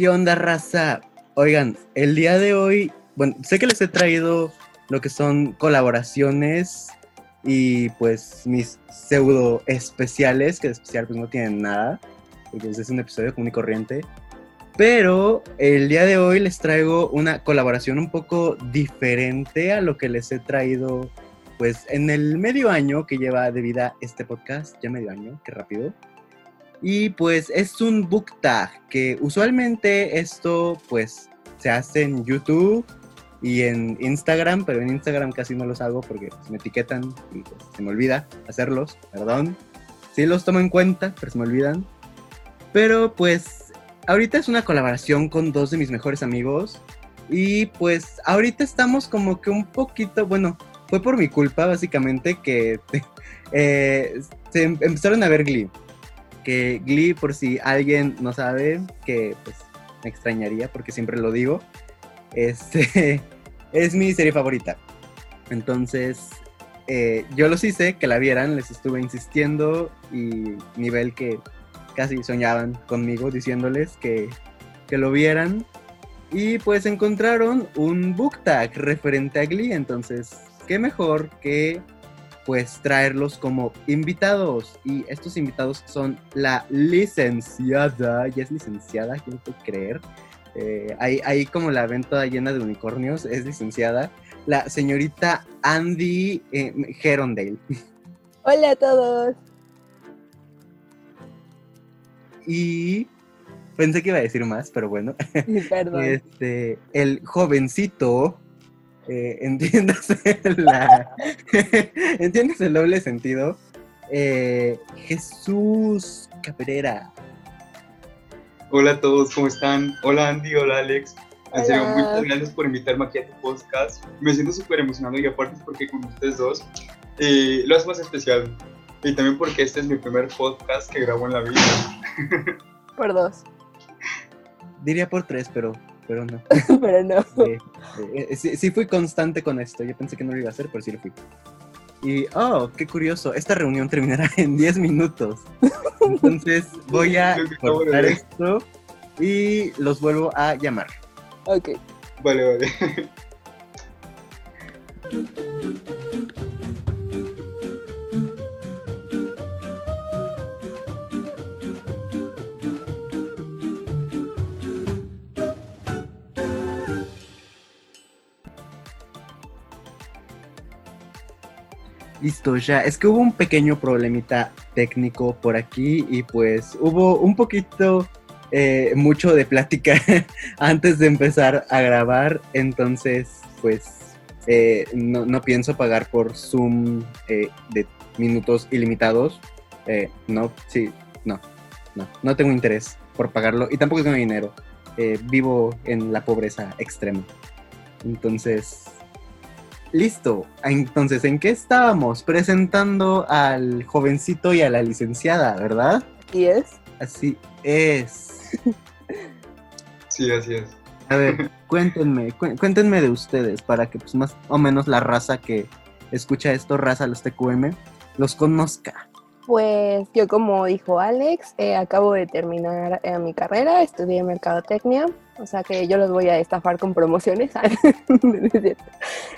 ¿Qué onda, raza? Oigan, el día de hoy, bueno, sé que les he traído lo que son colaboraciones y pues mis pseudo especiales, que de especial pues no tienen nada, porque pues, es un episodio común y corriente. Pero el día de hoy les traigo una colaboración un poco diferente a lo que les he traído pues en el medio año que lleva de vida este podcast, ya medio año, qué rápido. Y pues es un book tag, que usualmente esto pues se hace en YouTube y en Instagram, pero en Instagram casi no los hago porque me etiquetan y pues, se me olvida hacerlos, perdón. Sí los tomo en cuenta, pero se me olvidan. Pero pues ahorita es una colaboración con dos de mis mejores amigos y pues ahorita estamos como que un poquito, bueno, fue por mi culpa básicamente que eh, se em-, empezaron a ver Glee que Glee, por si alguien no sabe, que pues me extrañaría porque siempre lo digo, este es mi serie favorita. Entonces, eh, yo los hice que la vieran, les estuve insistiendo y nivel que casi soñaban conmigo diciéndoles que, que lo vieran. Y pues encontraron un book tag referente a Glee, entonces, qué mejor que pues traerlos como invitados. Y estos invitados son la licenciada, ya es licenciada, quiero creer. Eh, ahí, como la ven toda llena de unicornios, es licenciada. La señorita Andy eh, Gerondale. Hola a todos. Y pensé que iba a decir más, pero bueno. Perdón. Este, el jovencito eh, entiéndase, la, entiéndase el doble sentido. Eh, Jesús Cabrera. Hola a todos, ¿cómo están? Hola Andy, hola Alex. En serio, muchas gracias por invitarme aquí a tu podcast. Me siento súper emocionado y aparte es porque con ustedes dos eh, lo hace más especial. Y también porque este es mi primer podcast que grabo en la vida. Por dos. Diría por tres, pero pero no. pero no. Eh, sí, fui constante con esto. Yo pensé que no lo iba a hacer, pero sí lo fui. Y, oh, qué curioso, esta reunión terminará en 10 minutos. Entonces voy a cortar esto y los vuelvo a llamar. Ok. Vale, vale. Listo, ya. Es que hubo un pequeño problemita técnico por aquí y pues hubo un poquito, eh, mucho de plática antes de empezar a grabar. Entonces, pues eh, no, pienso pagar por Zoom eh, de minutos ilimitados. no, sí, no, no. No tengo interés por pagarlo y tampoco tengo dinero. vivo en la pobreza extrema. Entonces, Listo. Entonces, ¿en qué estábamos? Presentando al jovencito y a la licenciada, ¿verdad? ¿Y es? Así es. Sí, así es. A ver, cuéntenme, cuéntenme de ustedes para que pues más o menos la raza que escucha esto, raza los TQM, los conozca. Pues yo como dijo Alex, eh, acabo de terminar eh, mi carrera, estudié mercadotecnia, o sea que yo los voy a estafar con promociones.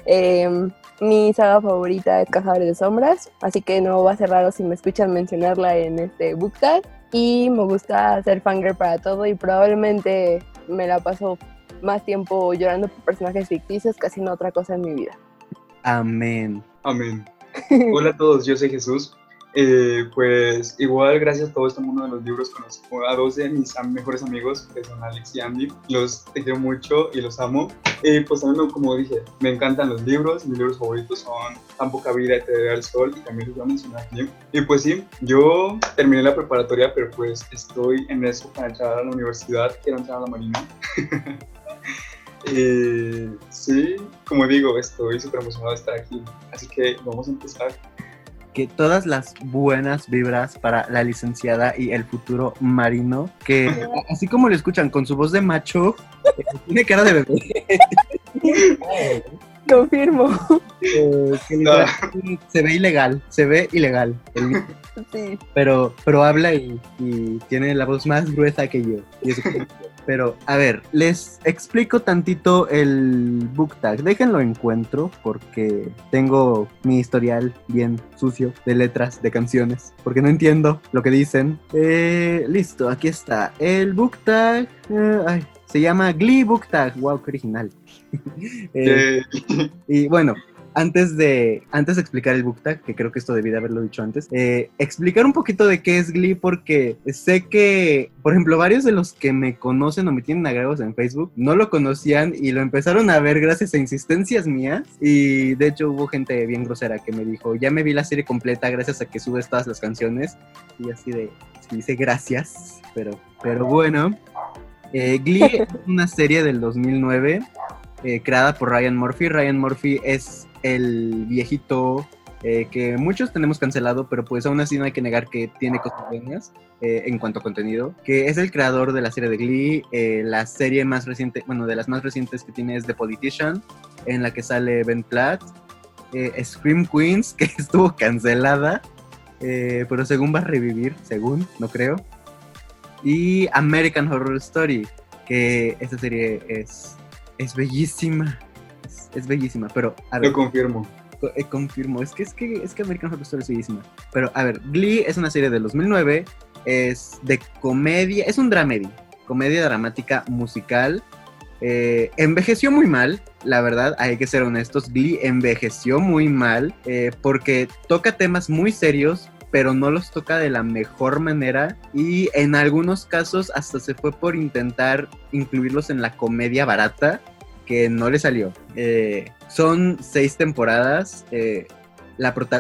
Em, mi saga favorita es Cazadores de Sombras, así que no va a ser raro si me escuchan mencionarla en este book tag. Y me gusta hacer fangirl para todo y probablemente me la paso más tiempo llorando por personajes ficticios que haciendo otra cosa en mi vida. Amén. Amén. Hola a todos, yo soy Jesús. Eh, pues igual gracias a todo este mundo de los libros conozco a dos de mis mejores amigos que son Alex y Andy. Los quiero mucho y los amo. Y pues también como dije me encantan los libros. Mis libros favoritos son Tan poca vida y Te al sol y también los voy a mencionar aquí. Y pues sí yo terminé la preparatoria pero pues estoy en eso para entrar a la universidad. Quiero entrar a la marina. Y sí, como digo, estoy súper emocionado de estar aquí. Así que vamos a empezar que todas las buenas vibras para la licenciada y el futuro marino, que así como lo escuchan con su voz de macho, eh, tiene cara de bebé. Confirmo. Eh, se ve ilegal, se ve ilegal. Sí. Pero, pero habla y, tiene la voz más gruesa que yo. Pero, a ver, les explico tantito el book tag. Déjenlo encuentro porque tengo mi historial bien sucio de letras de canciones. Porque no entiendo lo que dicen. Eh, listo, aquí está. El book tag. eh, ay, se llama Glee Book Tag. Wow, qué original. Eh, Eh, y bueno, antes de, antes de explicar el book tag, que creo que esto debí de haberlo dicho antes, eh, explicar un poquito de qué es Glee, porque sé que, por ejemplo, varios de los que me conocen o me tienen agregos en Facebook no lo conocían y lo empezaron a ver gracias a insistencias mías. Y de hecho hubo gente bien grosera que me dijo, ya me vi la serie completa gracias a que subes todas las canciones. Y así de, sí, dice gracias, pero, pero bueno. Eh, Glee es una serie del 2009 eh, creada por Ryan Murphy. Ryan Murphy es el viejito eh, que muchos tenemos cancelado, pero pues aún así no hay que negar que tiene cosas buenas eh, en cuanto a contenido, que es el creador de la serie de Glee, eh, la serie más reciente, bueno, de las más recientes que tiene es The Politician, en la que sale Ben Platt, Scream Queens, que estuvo cancelada, pero según va a revivir, según, no creo, y American Horror Story, que esa serie es, es bellísima, es, bellísima, pero a ver, lo confirmo. co- eh, confirmo, es que, es que es que American Horror Story es bellísima, pero a ver, Glee es una serie de 2009, es de comedia, es un dramedy, comedia dramática musical, eh, envejeció muy mal, la verdad, hay que ser honestos. Glee envejeció muy mal eh, porque toca temas muy serios, pero no los toca de la mejor manera y en algunos casos hasta se fue por intentar incluirlos en la comedia barata que no le salió. Eh, son seis temporadas. eh,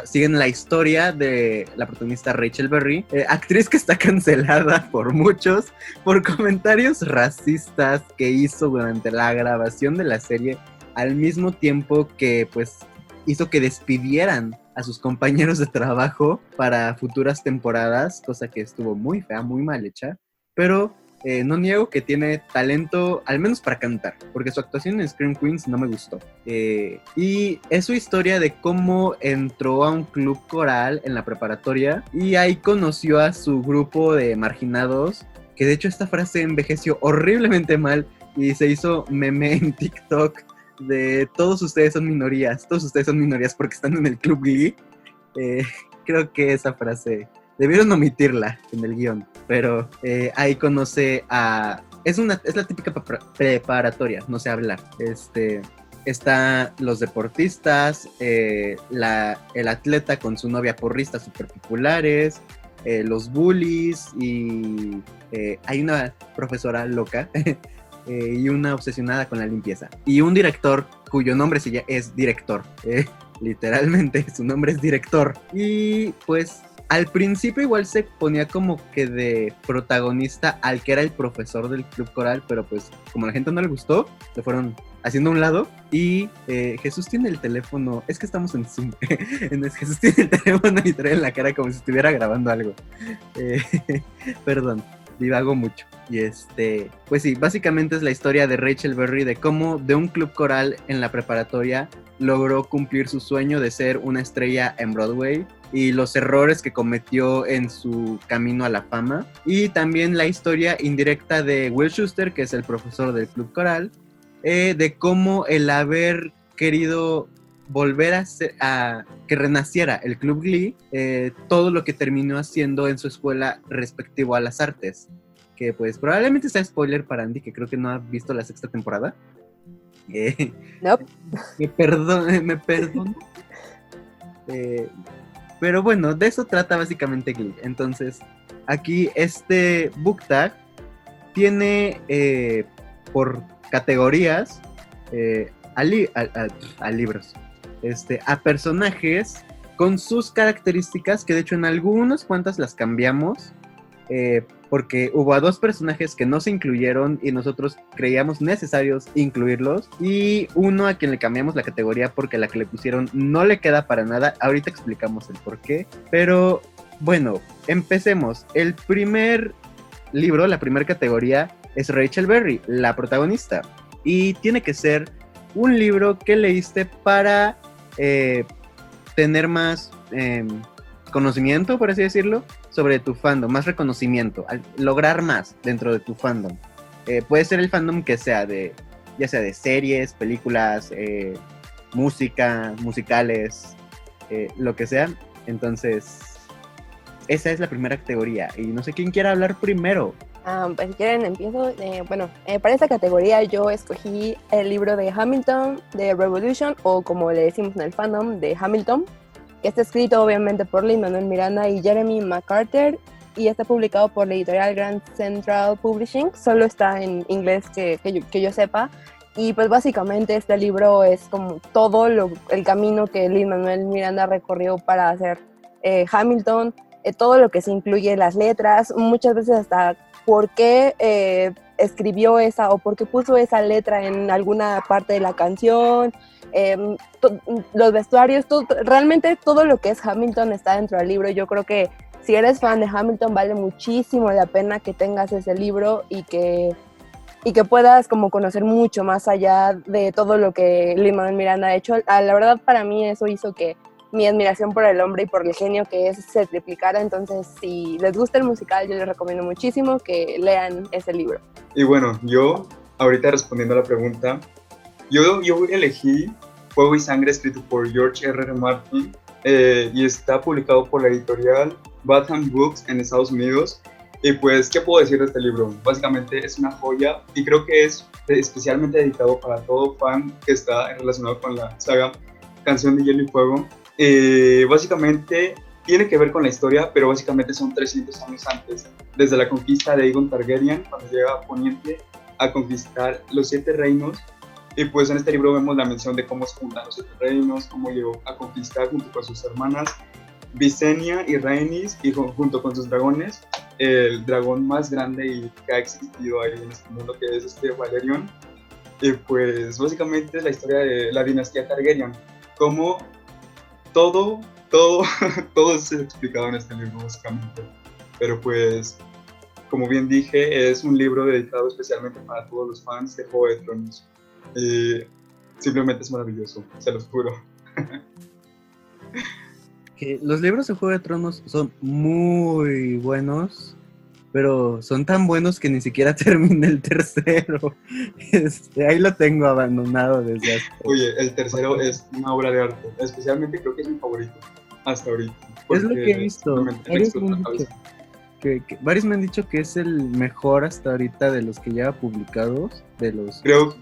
siguen la historia de la protagonista Rachel Berry, eh, actriz que está cancelada por muchos por comentarios racistas que hizo durante la grabación de la serie, al mismo tiempo que pues hizo que despidieran a sus compañeros de trabajo para futuras temporadas, cosa que estuvo muy fea, muy mal hecha, pero eh, no niego que tiene talento, al menos para cantar, porque su actuación en Scream Queens no me gustó. Eh, y es su historia de cómo entró a un club coral en la preparatoria y ahí conoció a su grupo de marginados, que de hecho esta frase envejeció horriblemente mal y se hizo meme en TikTok de todos ustedes son minorías, todos ustedes son minorías porque están en el club Glee. Eh, creo que esa frase debieron omitirla en el guion, pero eh, ahí conoce a... Es, una, es la típica pre- preparatoria, no sé hablar. Este, está los deportistas, eh, la, el atleta con su novia porrista súper populares, eh, los bullies y hay una profesora loca y una obsesionada con la limpieza. Y un director cuyo nombre es director. literalmente, su nombre es director. Y pues al principio igual se ponía como que de protagonista al que era el profesor del club coral, pero pues como la gente no le gustó, le fueron haciendo a un lado. Y eh, Jesús tiene el teléfono, es que estamos en Zoom, Jesús tiene el teléfono y trae en la cara como si estuviera grabando algo. Eh, perdón, divago mucho. Y este, pues sí, básicamente es la historia de Rachel Berry, de cómo de un club coral en la preparatoria logró cumplir su sueño de ser una estrella en Broadway y los errores que cometió en su camino a la fama. Y también la historia indirecta de Will Schuster, que es el profesor del club coral, eh, de cómo el haber querido volver a, ser- a que renaciera el club Glee, eh, todo lo que terminó haciendo en su escuela respectivo a las artes. Que pues probablemente sea spoiler para Andy, que creo que no ha visto la sexta temporada. Eh, Nope. me perdón, me perdono. Eh, pero bueno, de eso trata básicamente Glee. Entonces, aquí este book tag tiene eh, por categorías eh, a, li- a- a- a libros, este, a personajes con sus características, que de hecho en algunas cuantas las cambiamos, eh, porque hubo a dos personajes que no se incluyeron y nosotros creíamos necesarios incluirlos, y uno a quien le cambiamos la categoría porque la que le pusieron no le queda para nada, ahorita explicamos el por qué, pero bueno, empecemos. El primer libro, la primera categoría, es Rachel Berry, la protagonista. Y tiene que ser un libro que leíste para eh, tener más eh, conocimiento, por así decirlo, sobre tu fandom, más reconocimiento, lograr más dentro de tu fandom. Eh, puede ser el fandom que sea de, ya sea de series, películas, eh, música, musicales, eh, lo que sea. Entonces, esa es la primera categoría. Y no sé quién quiere hablar primero. Ah, pues si quieren empiezo. Eh, bueno, para esta categoría yo escogí el libro de Hamilton, de Revolution, o como le decimos en el fandom, de Hamilton, que está escrito obviamente por Lin Manuel Miranda y Jeremy McCarter, y está publicado por la editorial Grand Central Publishing. Solo está en inglés que, que, yo, que yo sepa. Y pues básicamente este libro es como todo lo, el camino que Lin Manuel Miranda recorrió para hacer eh, Hamilton, eh, todo lo que se incluye, las letras, muchas veces hasta por qué eh, escribió esa o por qué puso esa letra en alguna parte de la canción, em, los vestuarios, todo, realmente todo lo que es Hamilton está dentro del libro. Yo creo que si eres fan de Hamilton vale muchísimo la pena que tengas ese libro y que y que puedas como conocer mucho más allá de todo lo que Lin-Manuel Miranda ha hecho. Ah, la verdad para mí eso hizo que mi admiración por el hombre y por el genio que es se triplicara. Entonces, si les gusta el musical, yo les recomiendo muchísimo que lean ese libro. Y bueno, yo, ahorita respondiendo a la pregunta, yo, yo elegí Fuego y Sangre escrito por George R. R. Martin eh, y está publicado por la editorial Batham Books en Estados Unidos. Y pues, ¿qué puedo decir de este libro? Básicamente es una joya y creo que es especialmente dedicado para todo fan que está relacionado con la saga Canción de Hielo y Fuego. Eh, básicamente tiene que ver con la historia, pero básicamente son 300 años antes, desde la conquista de Aegon Targaryen, cuando llega a Poniente a conquistar los siete reinos. Y pues en este libro vemos la mención de cómo se juntan los siete reinos, cómo llegó a conquistar junto con sus hermanas Visenya y Rhaenys, y junto con sus dragones, el dragón más grande y que ha existido ahí en este mundo, que es este Valerion. Y pues básicamente es la historia de la dinastía Targaryen, cómo todo, todo, todo es explicado en este libro básicamente. Pero pues, como bien dije, es un libro dedicado especialmente para todos los fans de Juego de Tronos. Y simplemente es maravilloso, se los juro. los libros de Juego de Tronos son muy buenos, pero son tan buenos que ni siquiera terminé el tercero. Este, ahí lo tengo abandonado desde hace. Oye, el tercero es una obra de arte, especialmente creo que es mi favorito hasta ahorita. Es lo que he visto. Varios me, han dicho que, varios me han dicho que es el mejor hasta ahorita de los que lleva publicados, de los... Creo,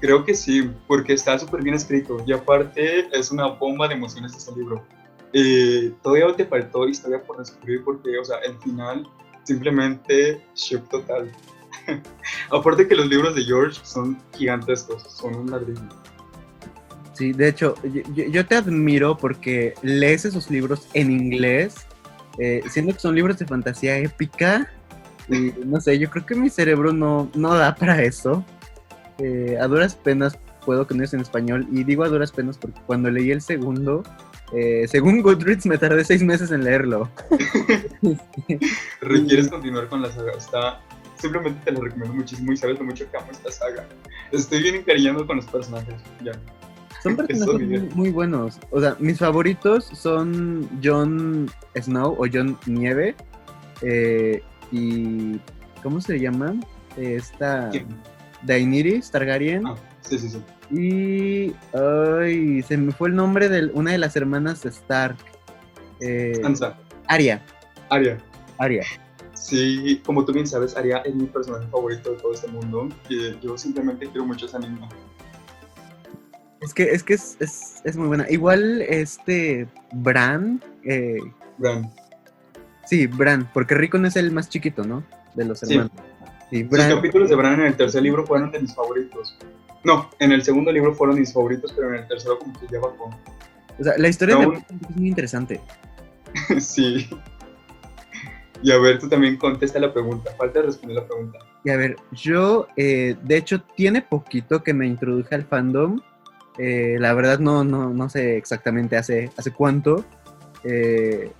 creo que sí, porque está súper bien escrito y aparte es una bomba de emociones este libro. Eh, todavía te faltó historia por descubrir porque, o sea, el final simplemente shock total. Aparte que los libros de George son gigantescos, son un ladrillo. Sí, de hecho, yo, te admiro porque lees esos libros en inglés, eh, siendo que son libros de fantasía épica. Y no sé, yo creo que mi cerebro no, no da para eso. Eh, a duras penas puedo es en español. Y digo a duras penas porque cuando leí el segundo, eh, según Goodreads, me tardé seis meses en leerlo. ¿Quieres continuar con la saga? Está... Simplemente te lo recomiendo muchísimo y sabes lo mucho que amo esta saga. Estoy bien encariñando con los personajes. Ya. Son personajes muy, buenos. O sea, mis favoritos son Jon Snow o Jon Nieve. Eh, y. ¿Cómo se llama? Esta. Daenerys Targaryen. Ah, sí, sí, sí. Y. Ay, se me fue el nombre de una de las hermanas Stark. Eh, Sansa. Aria. Aria. Aria. Sí, como tú bien sabes, Aria es mi personaje favorito de todo este mundo. Y yo simplemente quiero mucho esa niña. Es que es, que es, es, muy buena. Igual este Bran. Eh, Bran. Sí, Bran, porque Rickon es el más chiquito, ¿no? De los hermanos. Sí. Los capítulos de Bran en el tercer libro fueron de mis favoritos. No, en el segundo libro fueron mis favoritos, pero en el tercero como que ya bajó. O sea, la historia de es muy interesante. sí. Y a ver, tú también contesta la pregunta. Falta responder la pregunta. Y a ver, yo, eh, de hecho, tiene poquito que me introduje al fandom. Eh, la verdad no, no, no sé exactamente hace, hace cuánto. Eh,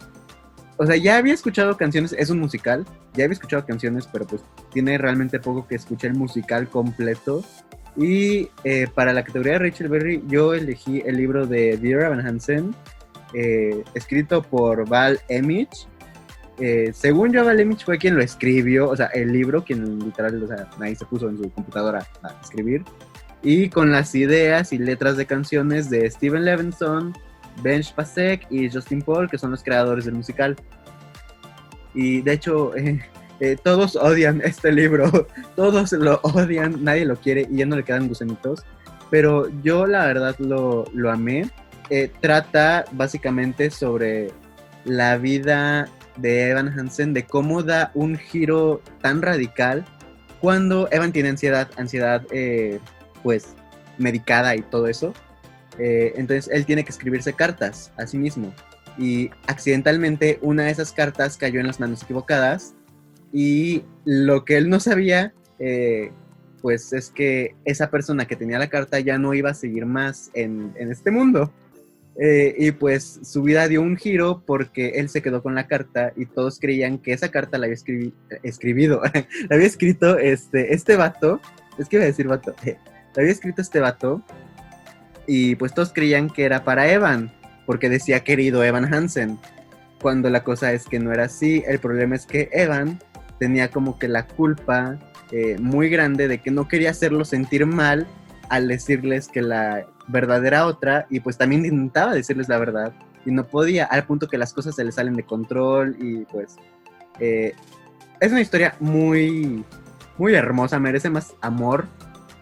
o sea, ya había escuchado canciones, es un musical, ya había escuchado canciones, pero pues tiene realmente poco que escuché el musical completo. Y eh, para la categoría de Rachel Berry, yo elegí el libro de Dear Evan Hansen, eh, escrito por Val Emich. eh, según Joe Lemich fue quien lo escribió, o sea, el libro, quien literal, o sea, ahí se puso en su computadora a escribir, y con las ideas y letras de canciones de Steven Levinson, Ben Pasek y Justin Paul, que son los creadores del musical. Y de hecho, eh, eh, todos odian este libro, todos lo odian, nadie lo quiere y ya no le quedan gusanitos. Pero yo la verdad lo, lo amé. Eh, trata básicamente sobre la vida de Evan Hansen, de cómo da un giro tan radical cuando Evan tiene ansiedad, ansiedad pues medicada y todo eso. Entonces él tiene que escribirse cartas a sí mismo. Y accidentalmente una de esas cartas cayó en las manos equivocadas. Y lo que él no sabía, eh, pues es que esa persona que tenía la carta ya no iba a seguir más en, este mundo. Eh, y pues su vida dio un giro porque él se quedó con la carta y todos creían que esa carta la había escribido, la había escrito este, este vato, es que iba a decir vato, la había escrito este vato y pues todos creían que era para Evan porque decía querido Evan Hansen, cuando la cosa es que no era así. El problema es que Evan tenía como que la culpa eh, muy grande de que no quería hacerlo sentir mal al decirles que la verdad era otra y pues también intentaba decirles la verdad y no podía, al punto que las cosas se le salen de control y pues eh, es una historia muy, muy hermosa, merece más amor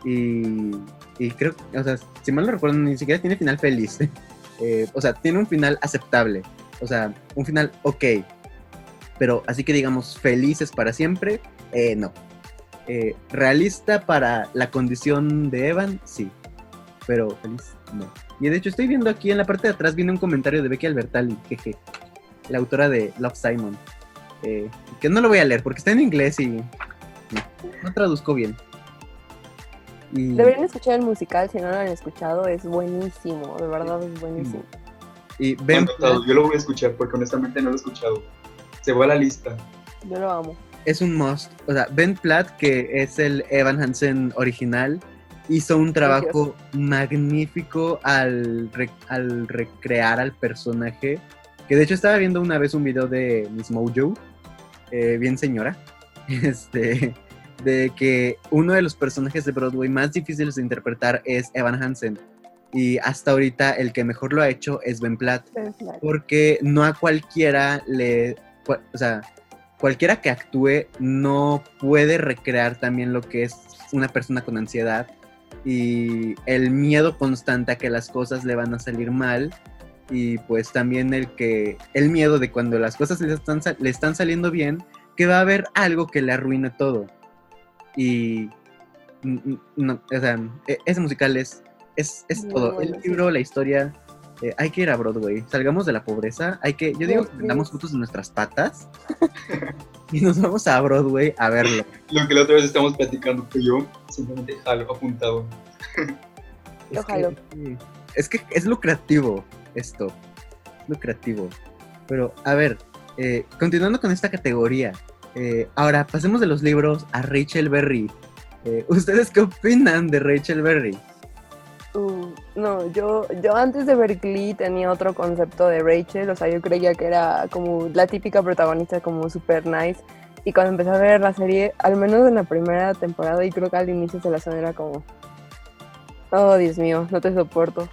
y, y creo, o sea, si mal no recuerdo, ni siquiera tiene final feliz. Eh, o sea, tiene un final aceptable, o sea, un final ok, pero así que digamos felices para siempre, eh, no. Eh, realista para la condición de Evan, sí, pero feliz, no. Y de hecho estoy viendo aquí en la parte de atrás, viene un comentario de Becky Albertalli, jeje, la autora de Love Simon, que no lo voy a leer porque está en inglés y no traduzco bien. Deberían escuchar el musical, si no lo han escuchado, es buenísimo, de verdad es buenísimo. Y Ben yo lo voy a escuchar porque honestamente no lo he escuchado. Se va a la lista. Yo lo amo. Es un must. O sea, Ben Platt, que es el Evan Hansen original, hizo un trabajo magnífico al, al recrear al personaje. Que de hecho estaba viendo una vez un video de Miss Mojo, eh, bien señora, este, de que uno de los personajes de Broadway más difíciles de interpretar es Evan Hansen. Y hasta ahorita el que mejor lo ha hecho es Ben Platt. Porque no a cualquiera le... O sea, cualquiera que actúe no puede recrear también lo que es una persona con ansiedad y el miedo constante a que las cosas le van a salir mal y pues también el que el miedo de cuando las cosas le están, le están saliendo bien que va a haber algo que le arruine todo y no, o sea, e, ese musical es, es, todo. El libro, la historia, eh, hay que ir a Broadway. Salgamos de la pobreza. Hay que, yo digo que damos fotos de nuestras patas y nos vamos a Broadway a verlo. Lo que la otra vez estamos platicando tú y yo, simplemente jalo apuntado. es Que, es que es lucrativo esto. Lucrativo. Pero, a ver, eh, continuando con esta categoría, eh, ahora, pasemos de los libros a Rachel Berry. Eh, ¿Ustedes qué opinan de Rachel Berry? Uh, no, yo, yo antes de ver Glee tenía otro concepto de Rachel, o sea, yo creía que era como la típica protagonista como super nice. Y cuando empecé a ver la serie, al menos en la primera temporada y creo que al inicio de la zona era como, oh Dios mío, no te soporto.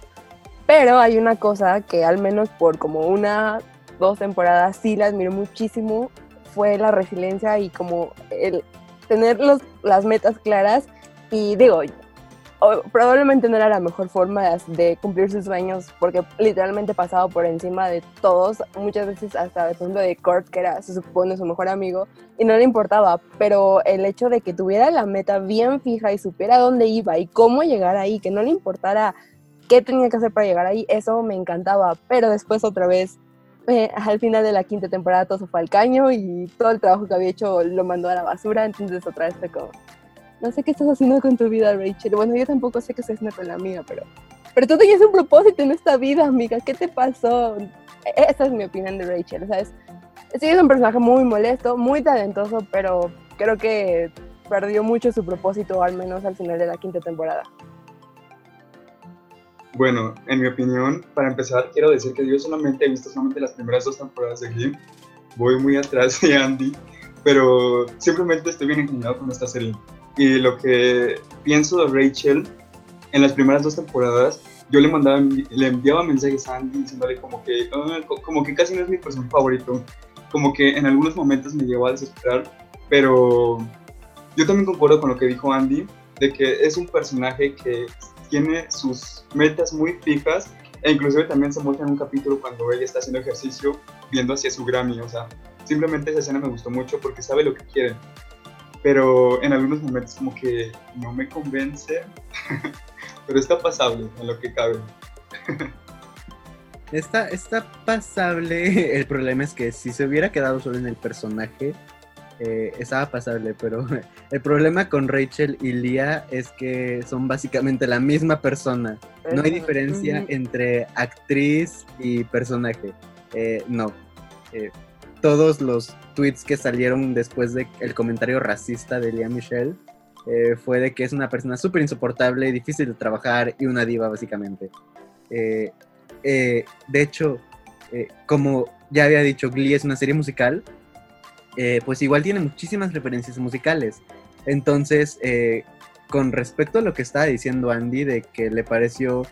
Pero hay una cosa que al menos por como una, dos temporadas sí la admiro muchísimo fue la resiliencia y como el tener las metas claras. Y digo, probablemente no era la mejor forma de, cumplir sus sueños porque literalmente pasaba por encima de todos, muchas veces hasta el punto de Kurt, que era, se supone, su mejor amigo, y no le importaba, pero el hecho de que tuviera la meta bien fija y supiera dónde iba y cómo llegar ahí, que no le importara qué tenía que hacer para llegar ahí, eso me encantaba, pero después otra vez eh, al final de la quinta temporada todo se fue al caño y todo el trabajo que había hecho lo mandó a la basura, entonces otra vez fue como, no sé qué estás haciendo con tu vida, Rachel. Bueno, yo tampoco sé qué estás haciendo con la amiga, pero, pero tú tenías un propósito en esta vida, amiga, ¿qué te pasó? E-, esa es mi opinión de Rachel, ¿sabes? Es un personaje muy molesto, muy talentoso, pero creo que perdió mucho su propósito, al menos al final de la quinta temporada. Bueno, en mi opinión, para empezar, quiero decir que yo solamente he visto solamente las primeras dos temporadas de Glee voy muy atrás de Andy, pero simplemente estoy bien inclinado con esta serie. Y lo que pienso de Rachel en las primeras dos temporadas, yo le mandaba, le enviaba mensajes a Andy diciéndole como que, ah, como que casi no es mi personaje favorito, como que en algunos momentos me llevó a desesperar, pero yo también concuerdo con lo que dijo Andy, de que es un personaje que tiene sus metas muy fijas e inclusive también se muestra en un capítulo cuando ella está haciendo ejercicio viendo hacia su Grammy, o sea, simplemente esa escena me gustó mucho porque sabe lo que quiere, pero en algunos momentos como que no me convence, pero está pasable en lo que cabe. Está, está pasable, el problema es que si se hubiera quedado solo en el personaje, eh, estaba pasable, pero el problema con Rachel y Lia es que son básicamente la misma persona. No hay diferencia entre actriz y personaje. Eh, no. Eh, todos los tweets que salieron después del el comentario racista de Lia Michelle fue de que es una persona súper insoportable, difícil de trabajar y una diva, básicamente. de hecho, como ya había dicho, Glee es una serie musical eh, pues igual tiene muchísimas referencias musicales. Entonces, eh, con respecto a lo que estaba diciendo Andy, de que le pareció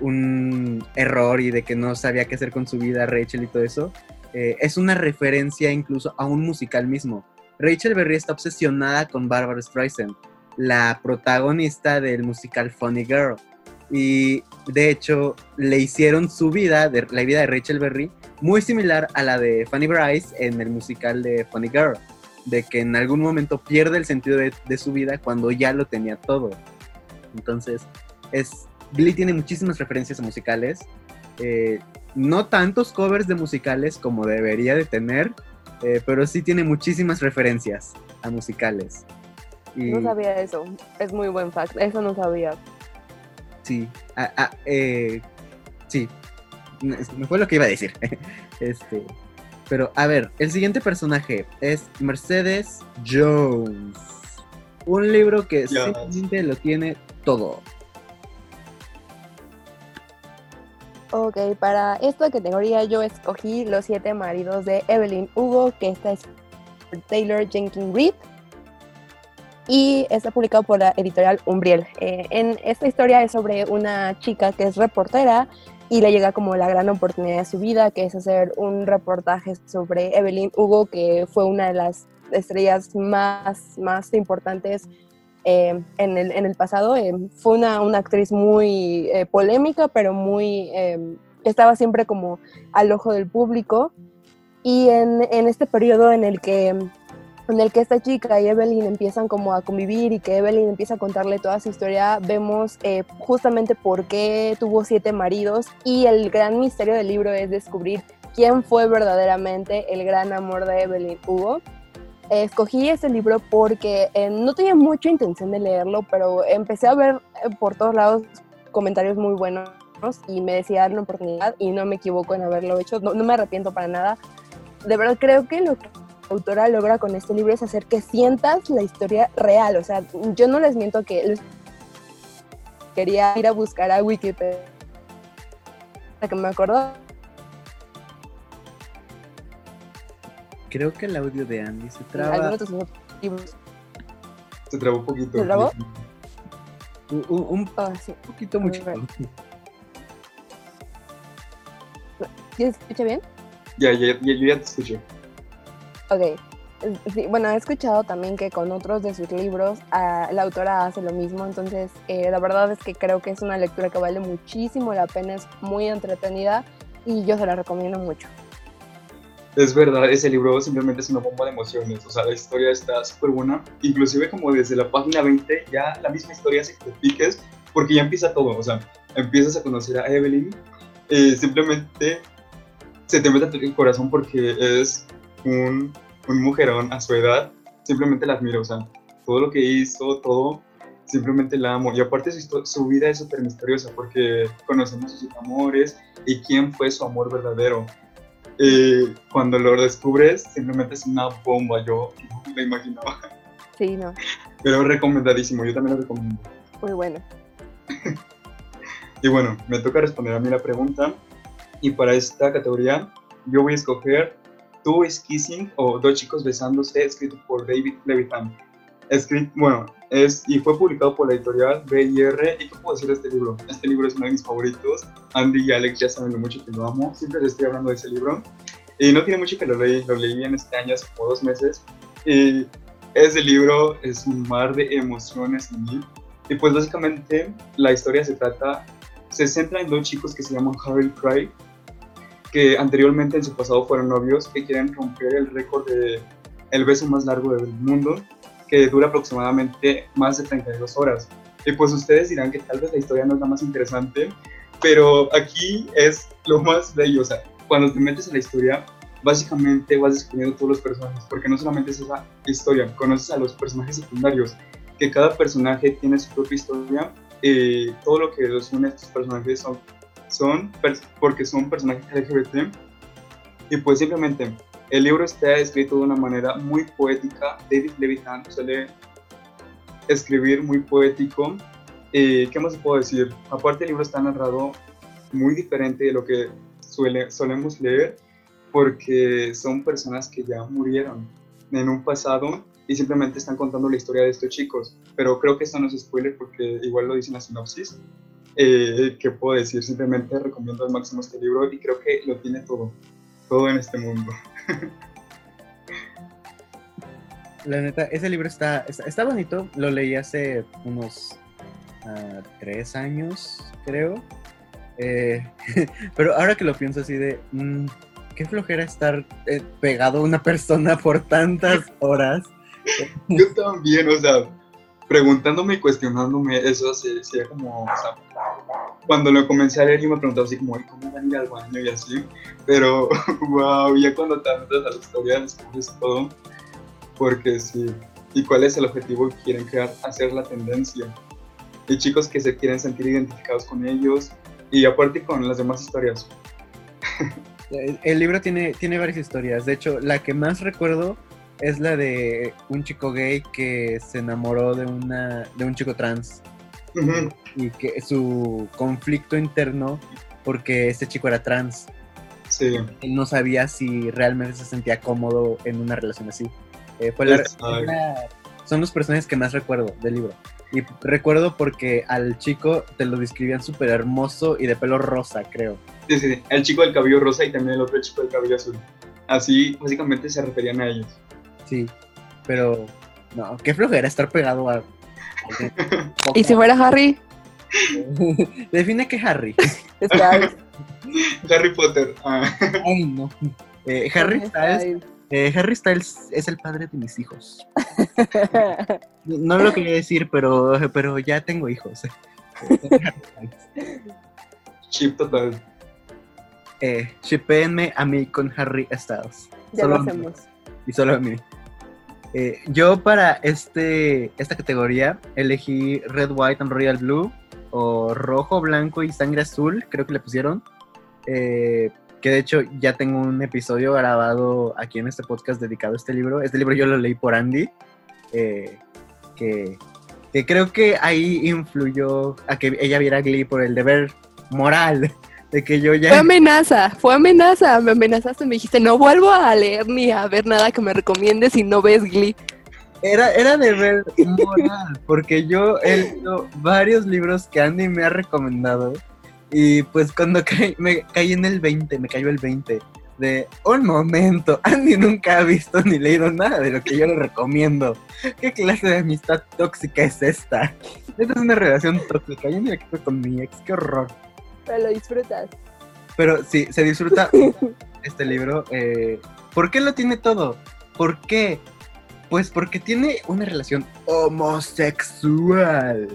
un error y de que no sabía qué hacer con su vida Rachel y todo eso, eh, es una referencia incluso a un musical mismo. Rachel Berry está obsesionada con Barbara Streisand, la protagonista del musical Funny Girl. Y de hecho, le hicieron su vida, de, la vida de Rachel Berry, muy similar a la de Fanny Bryce en el musical de Funny Girl, de que en algún momento pierde el sentido de, su vida cuando ya lo tenía todo. Entonces, es, Billy tiene muchísimas referencias musicales, eh, no tantos covers de musicales como debería de tener, eh, pero sí tiene muchísimas referencias a musicales. No sabía eso, es muy buen fact, eso no sabía. Sí, eh, sí, me fue lo que iba a decir. este, pero a ver, el siguiente personaje es Mercedes Jones. Un libro que simplemente lo tiene todo. Ok, para esta categoría yo escogí Los siete maridos de Evelyn Hugo, que esta es Taylor Jenkins Reid y está publicado por la editorial Umbriel. Eh, en esta historia es sobre una chica que es reportera y le llega como la gran oportunidad de su vida, que es hacer un reportaje sobre Evelyn Hugo, que fue una de las estrellas más, más importantes eh, en, el, en, el, pasado. Eh, fue una, una, actriz muy polémica, pero muy estaba siempre como al ojo del público. Y en, en este periodo en el que en el que esta chica y Evelyn empiezan como a convivir y que Evelyn empieza a contarle toda su historia, vemos eh, justamente por qué tuvo siete maridos y el gran misterio del libro es descubrir quién fue verdaderamente el gran amor de Evelyn Hugo. escogí este libro porque eh, no tenía mucha intención de leerlo, pero empecé a ver eh, por todos lados comentarios muy buenos y me decía dar una oportunidad y no me equivoco en haberlo hecho, no, no me arrepiento para nada. De verdad creo que lo que autora logra con este libro es hacer que sientas la historia real. O sea, yo no les miento que quería ir a buscar a Wikipedia que me acuerdo. Creo que el audio de Andy se traba. Se trabó un poquito. ¿Se trabó? Un, ah, sí. poquito mucho. ¿Ya se escucha bien? Ya, ya, ya, yo ya te escucho. Ok. Sí, bueno, he escuchado también que con otros de sus libros ah, la autora hace lo mismo, entonces eh, la verdad es que creo que es una lectura que vale muchísimo la pena, es muy entretenida y yo se la recomiendo mucho. Es verdad, ese libro simplemente es una bomba de emociones, o sea, la historia está súper buena, inclusive como desde la página 20 ya la misma historia hace que te piques porque ya empieza todo, o sea, empiezas a conocer a Evelyn, eh, simplemente se te mete el corazón porque es un, un mujerón a su edad, simplemente la admiro, o sea, todo lo que hizo, todo, simplemente la amo. Y aparte su, su vida es súper misteriosa porque conocemos sus amores y quién fue su amor verdadero. Eh, cuando lo descubres, simplemente es una bomba, yo no me imaginaba. Sí, no. Pero recomendadísimo, yo también lo recomiendo. Muy bueno. y bueno, me toca responder a mí la pregunta. Y para esta categoría, yo voy a escoger Two is Kissing o Dos chicos besándose, escrito por David Levitan. Escrito, bueno, es, y fue publicado por la editorial BIR. ¿Y qué puedo decir de este libro? Este libro es uno de mis favoritos. Andy y Alex ya saben lo mucho que lo amo. Siempre les estoy hablando de ese libro. Y no tiene mucho que lo leí, lo leí en este año, hace como dos meses. Y ese libro es un mar de emociones en mí. Y pues básicamente la historia se trata, se centra en dos chicos que se llaman Harry Craig, que anteriormente en su pasado fueron novios, que quieren romper el récord de el beso más largo del mundo, que dura aproximadamente más de 32 horas. Y pues ustedes dirán que tal vez la historia no es la más interesante, pero aquí es lo más bello. O sea, cuando te metes en la historia, básicamente vas descubriendo todos los personajes, porque no solamente es esa historia, conoces a los personajes secundarios, que cada personaje tiene su propia historia, y todo lo que los une a estos personajes son, son porque son personajes LGBT, y pues simplemente el libro está escrito de una manera muy poética, David Levitan suele escribir muy poético, ¿qué más puedo decir? Aparte el libro está narrado muy diferente de lo que suele, solemos leer, porque son personas que ya murieron en un pasado y simplemente están contando la historia de estos chicos. Pero creo que esto no es spoiler porque igual lo dice en la sinopsis. Eh, ¿Qué puedo decir? Simplemente recomiendo al máximo este libro y creo que lo tiene todo, todo en este mundo. La neta, ese libro está, está, bonito, lo leí hace unos uh, tres años, creo. Eh, pero ahora que lo pienso así de, mm, qué flojera estar eh, pegado a una persona por tantas horas. Yo también, o sea, preguntándome y cuestionándome, eso se decía como, o sea, cuando lo comencé a leer yo me preguntaba así como, ¿cómo van a ir al baño y así? Pero, wow, ya cuando te metes a la historia descubres todo, porque sí, ¿y cuál es el objetivo que quieren crear? Hacer la tendencia. Y chicos que se quieren sentir identificados con ellos, y aparte con las demás historias. El libro tiene, tiene varias historias. De hecho, la que más recuerdo es la de un chico gay que se enamoró de, una, de un chico trans. Y que su conflicto interno, porque este chico era trans. Sí. Él no sabía si realmente se sentía cómodo en una relación así. Eh, fue son los personajes que más recuerdo del libro. Y recuerdo porque al chico te lo describían súper hermoso y de pelo rosa, creo. Sí, sí, el chico del cabello rosa y también el otro chico del cabello azul. Así, básicamente se referían a ellos. Sí, pero no, qué flojera estar pegado a... ¿Y si fuera Harry? Define que Harry. Harry Potter. Ah. Ay, no. Eh, Harry Styles eh, Harry Styles es el padre de mis hijos. no lo quería decir, pero, pero ya tengo hijos. Chip total. Eh, shipéenme a mí con Harry Styles. Ya lo hacemos. Y solo a mí. Eh, yo para este, esta categoría elegí Red, White and Royal Blue o Rojo, Blanco y Sangre Azul, creo que le pusieron. Eh, que de hecho ya tengo un episodio grabado aquí en este podcast dedicado a este libro. Este libro yo lo leí por Andy, eh, que, que, creo que ahí influyó a que ella viera Glee por el deber moral de que yo ya... Fue amenaza, fue amenaza, me amenazaste, me dijiste, no vuelvo a leer ni a ver nada que me recomiendes si no ves Glee. Era, era deber moral, porque yo he leído varios libros que Andy me ha recomendado y pues cuando me caí en el 20, me cayó el 20 de un momento, Andy nunca ha visto ni leído nada de lo que yo le recomiendo. ¿Qué clase de amistad tóxica es esta? Esta es una relación tóxica. Yo me quedo con mi ex, qué horror. Pero lo disfrutas. Pero sí, se disfruta este libro. Eh, ¿Por qué lo tiene todo? ¿Por qué? Pues porque tiene una relación homosexual.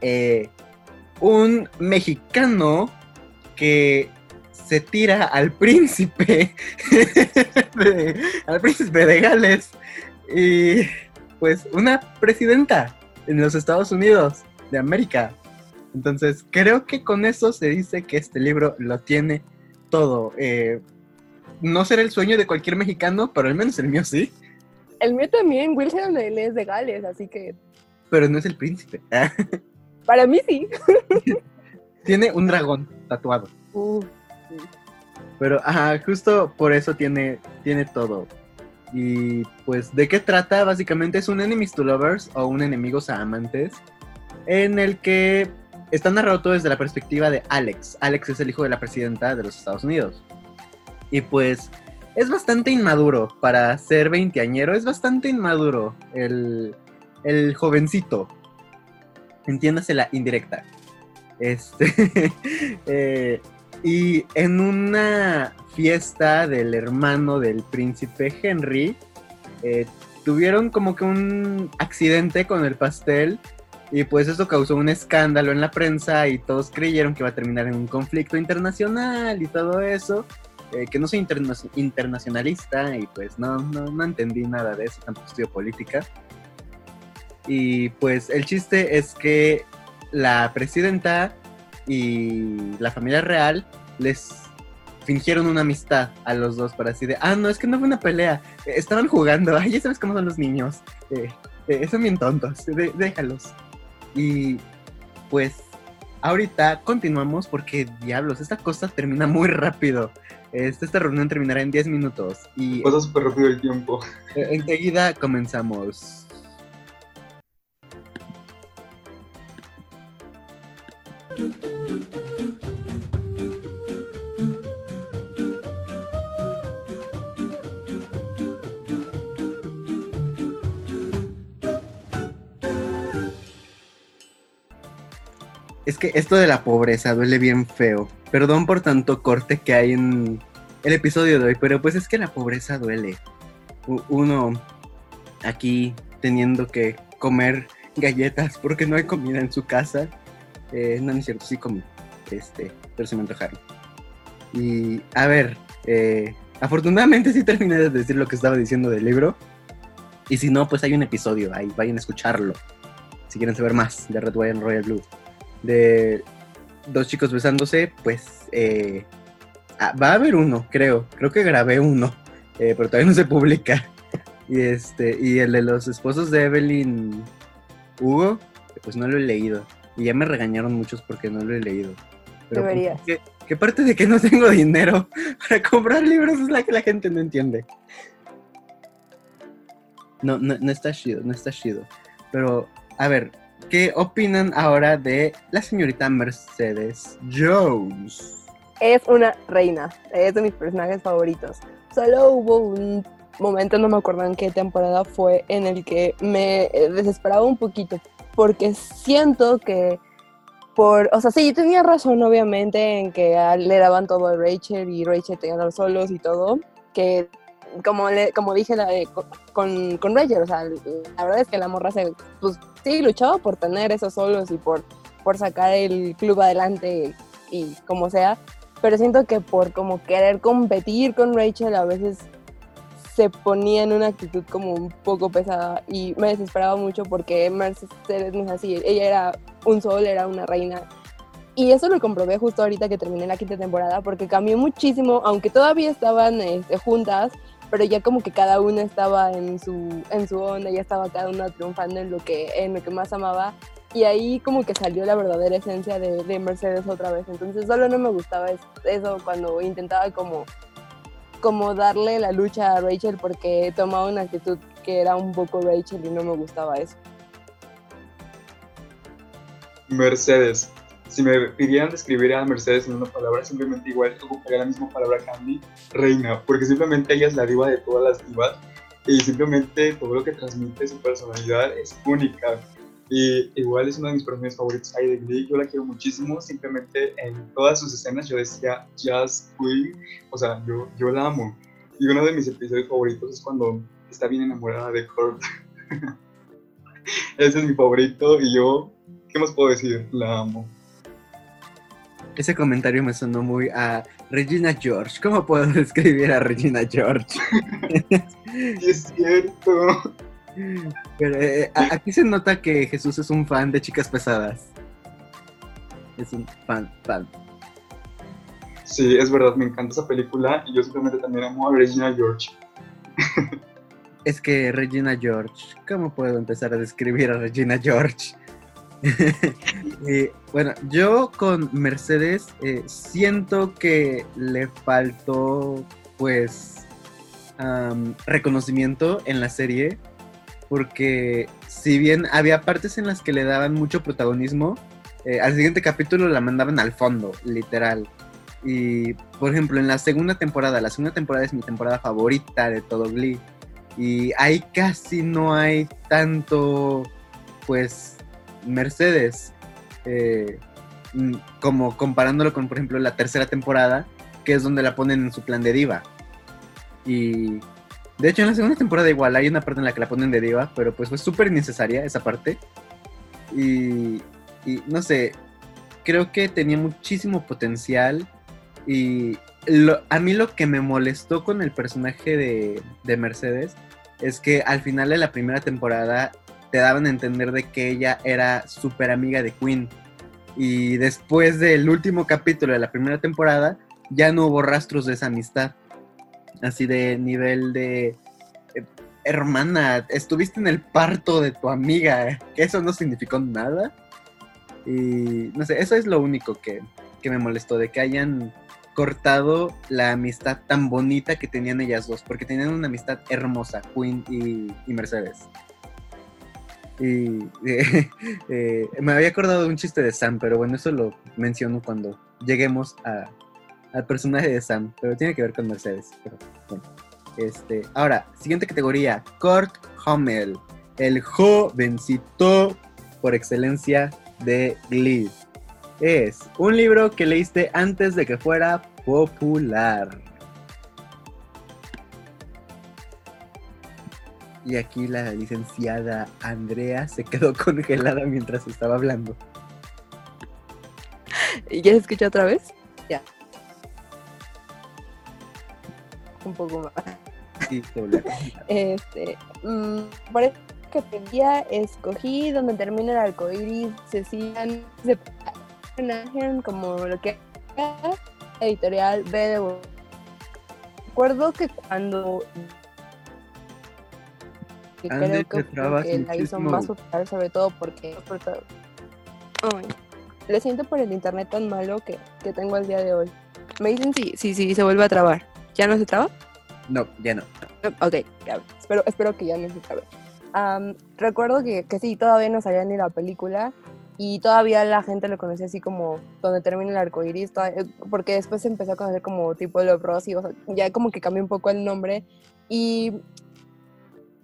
Eh, un mexicano que se tira al príncipe, al príncipe de Gales y pues una presidenta en los Estados Unidos de América. Entonces creo que con eso se dice que este libro lo tiene todo. Eh, no será el sueño de cualquier mexicano, pero al menos el mío sí. El mío también, Wilson es de Gales, así que... Pero no es el príncipe. Para mí sí. Tiene un dragón tatuado. Pero, ajá, justo por eso tiene, tiene todo. Y pues, ¿de qué trata? Básicamente es un enemies to lovers o un enemigos a amantes, en el que está narrado todo desde la perspectiva de Alex. Alex es el hijo de la presidenta de los Estados Unidos. Y pues, es bastante inmaduro para ser veinteañero, es bastante inmaduro el, el jovencito. Entiéndase la indirecta. Este. eh, y en una fiesta del hermano del príncipe Henry, eh, tuvieron como que un accidente con el pastel y pues eso causó un escándalo en la prensa y todos creyeron que iba a terminar en un conflicto internacional y todo eso. Eh, que no soy interna internacionalista y pues no, no, no entendí nada de eso, tampoco estudio política. Y pues el chiste es que la presidenta y la familia real les fingieron una amistad a los dos para así de, ah, no, es que no fue una pelea, estaban jugando, ay, ya sabes cómo son los niños, eh, eh, son bien tontos, déjalos. Y pues ahorita continuamos porque, diablos, esta cosa termina muy rápido. Esta, esta reunión terminará en 10 minutos. Y Pasa súper rápido el tiempo. enseguida comenzamos. Es que esto de la pobreza duele bien feo. Perdón por tanto corte que hay en el episodio de hoy, pero pues es que la pobreza duele. Uno aquí teniendo que comer galletas porque no hay comida en su casa. Eh, no, no es cierto, sí comí. Este, pero se me antojaron. Y a ver, eh, afortunadamente sí terminé de decir lo que estaba diciendo del libro. Y si no, pues hay un episodio ahí, vayan a escucharlo. Si quieren saber más de Red, and Royal Blue. De dos chicos besándose, pues eh, ah, va a haber uno, creo. Creo que grabé uno, eh, pero todavía no se publica. Y este, y el de los esposos de Evelyn Hugo, pues no lo he leído. Y ya me regañaron muchos porque no lo he leído. Pero pues, Deberías. que, que parte de que no tengo dinero para comprar libros es la que la gente no entiende. No, no, no está chido, no está chido. Pero, a ver, ¿qué opinan ahora de la señorita Mercedes Jones? Es una reina, es de mis personajes favoritos. Solo hubo un momento, no me acuerdo en qué temporada fue, en el que me desesperaba un poquito, porque siento que por, o sea, sí, yo tenía razón obviamente en que le daban todo a Rachel y Rachel tenía los solos y todo, que como, le, como dije la- co- con, con Rachel, o sea, la verdad es que la morra se, pues sí, luchaba por tener esos solos y por, por sacar el club adelante y como sea, pero siento que por como querer competir con Rachel a veces se ponía en una actitud como un poco pesada y me desesperaba mucho porque Mercedes no es así, ella era un sol, era una reina. Y eso lo comprobé justo ahorita que terminé la quinta temporada porque cambió muchísimo, aunque todavía estaban este, juntas, pero ya como que cada una estaba en su, en su onda, ya estaba cada una triunfando en lo que, en lo que más amaba. Y ahí como que salió la verdadera esencia de, de Mercedes otra vez. Entonces solo no me gustaba es- eso cuando intentaba como como darle la lucha a Rachel porque tomaba una actitud que era un poco Rachel y no me gustaba eso. Mercedes. Si me pidieran describir a Mercedes en una palabra, simplemente igual ocuparía la misma palabra Candy, reina, porque simplemente ella es la diva de todas las divas y simplemente todo lo que transmite su personalidad es única. Y igual es uno de mis personajes favoritos de Glee, yo la quiero muchísimo, simplemente en todas sus escenas yo decía Just Queen, o sea, yo, yo la amo. Y uno de mis episodios favoritos es cuando está bien enamorada de Kurt. Ese es mi favorito y yo, ¿qué más puedo decir? La amo. Ese comentario me sonó muy a Regina George. ¿Cómo puedo describir a Regina George? Sí, es cierto. Pero, eh, aquí se nota que Jesús es un fan de chicas pesadas. Es un fan, fan. Sí, es verdad, me encanta esa película y yo simplemente también amo a Regina George. Es que Regina George, ¿cómo puedo empezar a describir a Regina George? Y, bueno, yo con Mercedes eh, siento que le faltó, pues, am, reconocimiento en la serie, porque si bien había partes en las que le daban mucho protagonismo, eh, al siguiente capítulo la mandaban al fondo, literal. Y, por ejemplo, en la segunda temporada, la segunda temporada es mi temporada favorita de todo Glee. Y ahí casi no hay tanto, pues, Mercedes. eh, mm, como comparándolo con, por ejemplo, la tercera temporada, que es donde la ponen en su plan de diva. Y de hecho, en la segunda temporada igual hay una parte en la que la ponen de diva, pero pues fue súper innecesaria esa parte. Y, y no sé, creo que tenía muchísimo potencial. Y lo- a mí lo que me molestó con el personaje de, de Mercedes es que al final de la primera temporada te daban a entender de que ella era súper amiga de Queen. Y después del último capítulo de la primera temporada, ya no hubo rastros de esa amistad. Así de nivel de... eh, hermana, estuviste en el parto de tu amiga, eso no significó nada. Y no sé, eso es lo único que, que me molestó, de que hayan cortado la amistad tan bonita que tenían ellas dos, porque tenían una amistad hermosa, Queen y Mercedes. Y eh, me había acordado de un chiste de Sam, pero bueno, eso lo menciono cuando lleguemos a, al personaje de Sam, pero tiene que ver con Mercedes. Este, ahora, siguiente categoría, Kurt Hummel, el jovencito por excelencia de Glee. Es un libro que leíste antes de que fuera popular. Y aquí la licenciada Andrea se quedó congelada mientras estaba hablando. ¿Y ya se escucha otra vez? Ya. Un poco más. Sí. Este, mm, por eso que pedía, escogí donde termina el arcoíris, se sigan, se como lo que era editorial B de Recuerdo que cuando que Ande, creo que, que la hizo muchísimo. más popular, sobre todo porque Ay, le siento por el internet tan malo que, que tengo el día de hoy. Me dicen si, si, si se vuelve a trabar. ¿Ya no se traba? No, ya no. Ok, ya, espero, espero que ya no se trabe. Am, recuerdo que, que sí, todavía no salía ni la película y todavía la gente lo conocía así como donde termina el arco iris, porque después se empezó a conocer como tipo Love Rosie, o sea, ya como que cambió un poco el nombre y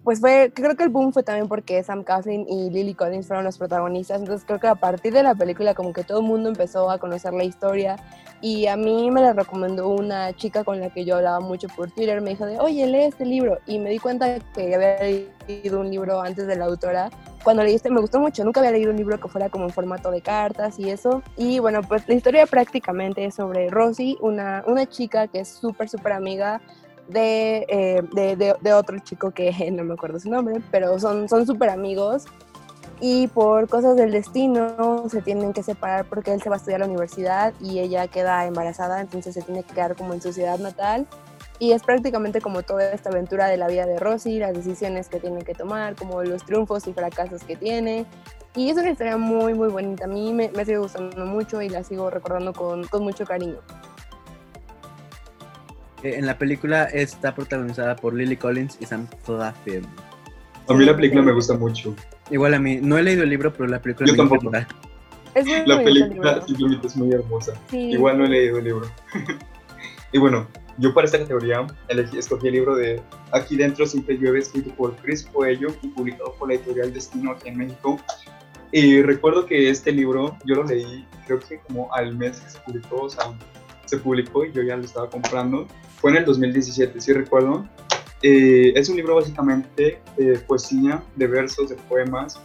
pues fue, creo que el boom fue también porque Sam Coughlin y Lily Collins fueron los protagonistas, entonces creo que a partir de la película como que todo el mundo empezó a conocer la historia. Y a mí me la recomendó una chica con la que yo hablaba mucho por Twitter, me dijo de, oye, lee este libro y me di cuenta que había leído un libro antes de la autora. Cuando leí este me gustó mucho, nunca había leído un libro que fuera como en formato de cartas y eso. Y bueno, pues la historia prácticamente es sobre Rosie, una, una chica que es súper, súper amiga de, eh, de, de, otro chico que no me acuerdo su nombre, pero son son súper amigos y por cosas del destino se tienen que separar porque él se va a estudiar a la universidad y ella queda embarazada, entonces se tiene que quedar como en su ciudad natal. Y es prácticamente como toda esta aventura de la vida de Rosie, las decisiones que tiene que tomar, como los triunfos y fracasos que tiene. Y es una historia muy, muy bonita. A mí me, me sigue gustando mucho y la sigo recordando con, con mucho cariño. Eh, En la película está protagonizada por Lily Collins y Sam Claflin. A mí la película me gusta mucho. Igual a mí, no he leído el libro, pero la película Yo me tampoco. encanta. Es muy La película simplemente es muy hermosa. Sí. Igual no he leído el libro. y bueno, yo para esta categoría elegí, escogí el libro de Aquí dentro siempre llueve, escrito por Chris Coelho y publicado por la editorial Destino aquí en México. Y recuerdo que este libro yo lo leí, creo que como al mes que se publicó, o sea, se publicó y yo ya lo estaba comprando. Fue en el 2017, sí recuerdo. Eh, es un libro básicamente de poesía, de versos, de poemas.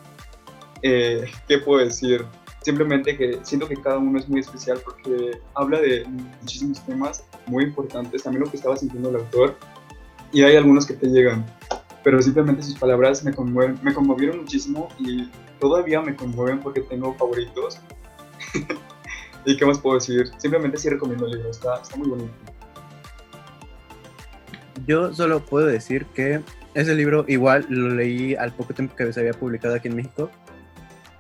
Eh, ¿Qué puedo decir? Simplemente que siento que cada uno es muy especial porque habla de muchísimos temas muy importantes, también lo que estaba sintiendo el autor, y hay algunos que te llegan, pero simplemente sus palabras me, conmueven, me conmovieron muchísimo y todavía me conmueven porque tengo favoritos. ¿Y qué más puedo decir? Simplemente sí recomiendo el libro, está, está muy bonito. Yo solo puedo decir que ese libro igual lo leí al poco tiempo que se había publicado aquí en México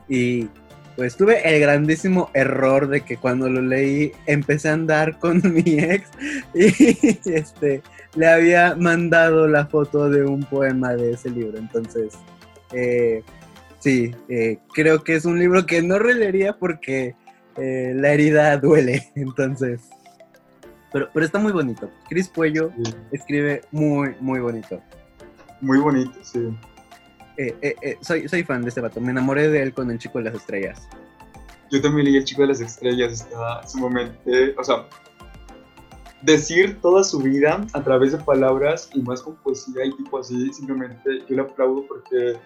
y pues tuve el grandísimo error de que cuando lo leí empecé a andar con mi ex y este le había mandado la foto de un poema de ese libro. Entonces, eh, sí, eh, creo que es un libro que no releería porque eh, la herida duele. Entonces, pero, pero está muy bonito. Chris Puello Sí. escribe muy, muy bonito. Muy bonito, sí. Eh, eh, eh, soy, soy fan de este vato. Me enamoré de él con El Chico de las Estrellas. Yo también leí El Chico de las Estrellas, está sumamente, o sea, decir toda su vida a través de palabras y más con poesía y tipo así, simplemente yo le aplaudo porque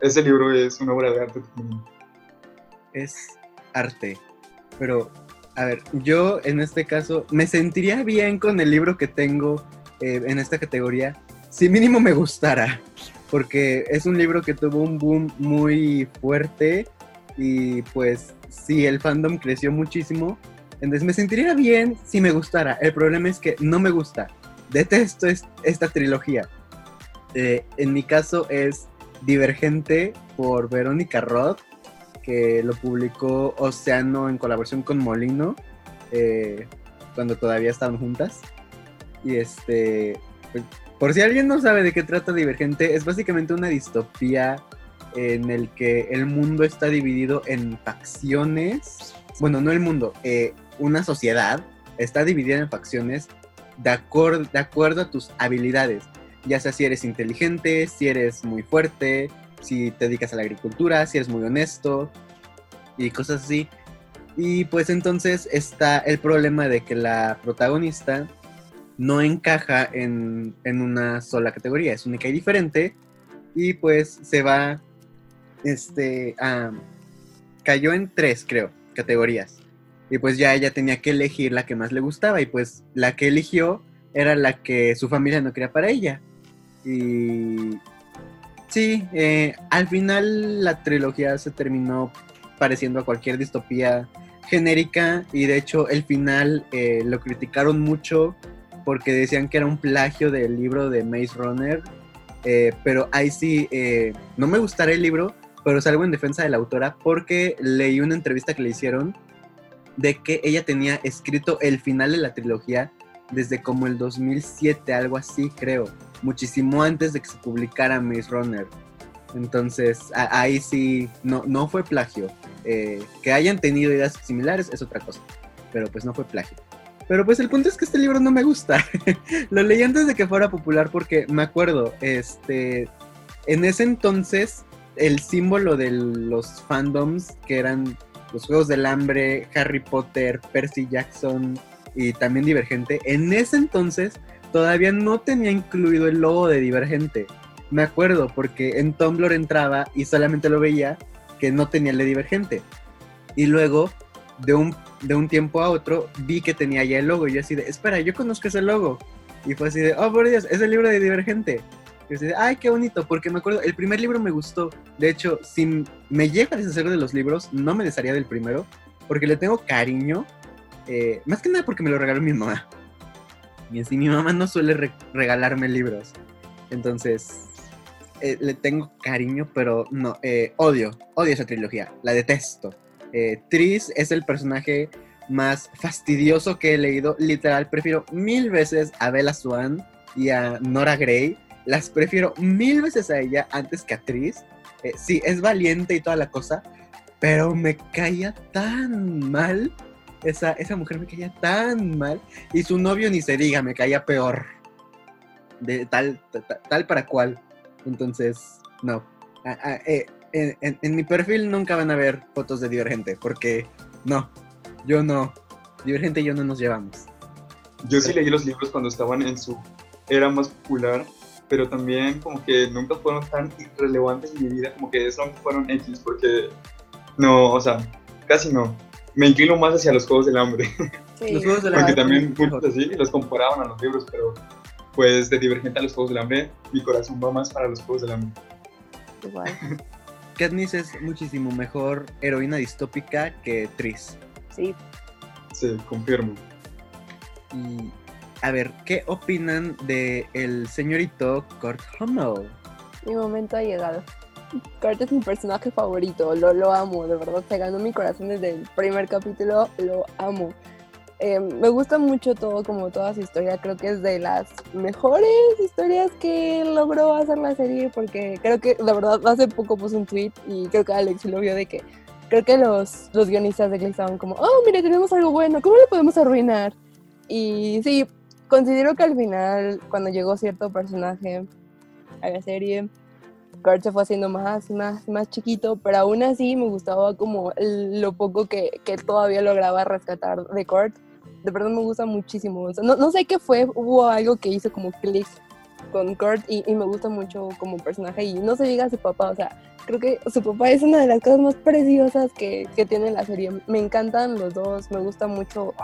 ese libro es una obra de arte es arte. Pero, a ver, yo en este caso me sentiría bien con el libro que tengo eh, en esta categoría si mínimo me gustara. Porque es un libro que tuvo un boom muy fuerte y pues sí, el fandom creció muchísimo. Entonces me sentiría bien si me gustara. El problema es que no me gusta. Detesto es- esta trilogía. Eh, en mi caso es Divergente por Verónica Roth que lo publicó Océano en colaboración con Molino, eh, cuando todavía estaban juntas. Y este, pues, por si alguien no sabe de qué trata Divergente, es básicamente una distopía en el que el mundo está dividido en facciones. Bueno, no el mundo, eh, una sociedad está dividida en facciones de, de acuerdo a tus habilidades. Ya sea si eres inteligente, si eres muy fuerte, si te dedicas a la agricultura, si eres muy honesto y cosas así. Y pues entonces está el problema de que la protagonista no encaja en, en una sola categoría, es única y diferente. Y pues se va, este, cayó en tres, creo, categorías. Y pues ya ella tenía que elegir la que más le gustaba y pues la que eligió era la que su familia no quería para ella. Y sí, eh, al final la trilogía se terminó pareciendo a cualquier distopía genérica y de hecho el final eh, lo criticaron mucho porque decían que era un plagio del libro de Maze Runner, eh, pero ahí sí, eh, no me gustará el libro, pero salgo en defensa de la autora porque leí una entrevista que le hicieron de que ella tenía escrito el final de la trilogía desde como el 2007, algo así creo, muchísimo antes de que se publicara Maze Runner. Entonces, ahí sí, no, no fue plagio. Eh, que hayan tenido ideas similares es otra cosa, pero pues no fue plagio. Pero pues el punto es que este libro no me gusta. Lo leí antes de que fuera popular porque me acuerdo, este, en ese entonces el símbolo de los fandoms que eran los Juegos del Hambre, Harry Potter, Percy Jackson y también Divergente, en ese entonces todavía no tenía incluido el logo de Divergente. Me acuerdo porque en Tumblr entraba y solamente lo veía que no tenía el de Divergente. Y luego, de un, de un tiempo a otro, vi que tenía ya el logo. Y yo así de, espera, yo conozco ese logo. Y fue así de, oh, por Dios, es el libro de Divergente. Y así de, ay, qué bonito, porque me acuerdo, el primer libro me gustó. De hecho, si me llega a deshacer de los libros, no me desharía del primero, porque le tengo cariño. eh, más que nada porque me lo regaló mi mamá. Y mi mamá no suele re- regalarme libros. Entonces, eh, le tengo cariño, pero no, eh, odio, odio esa trilogía, la detesto. Eh, Tris es el personaje más fastidioso que he leído, literal, prefiero mil veces a Bella Swan y a Nora Grey, las prefiero mil veces a ella antes que a Tris. Sí, es valiente y toda la cosa, pero me caía tan mal, esa, esa mujer me caía tan mal, y su novio ni se diga, me caía peor, de tal, tal, para cual. Entonces, no. Eh, en, mi perfil nunca van a ver fotos de Divergente, porque no, yo no. Divergente y yo no nos llevamos. Yo sí leí los libros cuando estaban en su era más popular, pero también como que nunca fueron tan relevantes en mi vida, como que son fueron X, porque no, o sea, casi no. Me inclino más hacia los Juegos del Hambre, Sí, Los Juegos de la porque también muchos así los comparaban a los libros, pero pues de Divergente a los Juegos del Hambre, mi corazón va más para los Juegos del Hambre. igual. Katniss es muchísimo mejor heroína distópica que Tris. Sí, Sí, confirmo. Y a ver, ¿qué opinan de el señorito Kurt Hummel? mi momento ha llegado. Kurt es mi personaje favorito, lo, lo amo, de verdad, se ganó mi corazón desde el primer capítulo, lo amo. Eh, me gusta mucho todo, como toda su historia, creo que es de las mejores historias que logró hacer la serie, porque creo que, la verdad, hace poco puse un tweet y creo que Alex lo vio de que creo que los, los guionistas de Glee estaban como, oh, mire, tenemos algo bueno, ¿cómo lo podemos arruinar? Y sí, considero que al final, cuando llegó cierto personaje a la serie, Kurt se fue haciendo más más más chiquito, pero aún así me gustaba como lo poco que, que todavía lograba rescatar de Kurt. De verdad me gusta muchísimo. no, no, sé qué fue, hubo algo que hizo como click con Kurt y, y, me gusta mucho como personaje y no se diga su papá, o sea, creo que su papá es una de las cosas más preciosas que, que tiene la serie. Me encantan los dos, me gusta mucho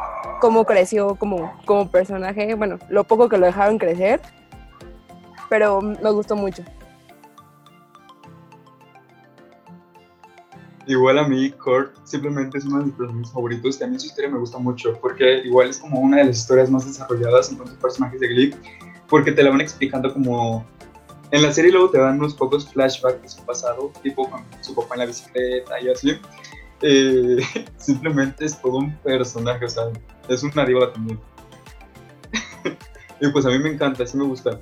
cómo creció como, como personaje, bueno, lo poco que lo dejaron crecer, pero me gustó mucho. Igual a mí, Kurt simplemente es uno de mis personajes favoritos. También su historia me gusta mucho, porque igual es como una de las historias más desarrolladas en cuanto a personajes de Glee, porque te la van explicando como... En la serie luego te dan unos pocos flashbacks de su pasado, tipo con su papá en la bicicleta y así. Eh, simplemente es todo un personaje, o sea, es una diva también. y pues a mí me encanta, así me gusta.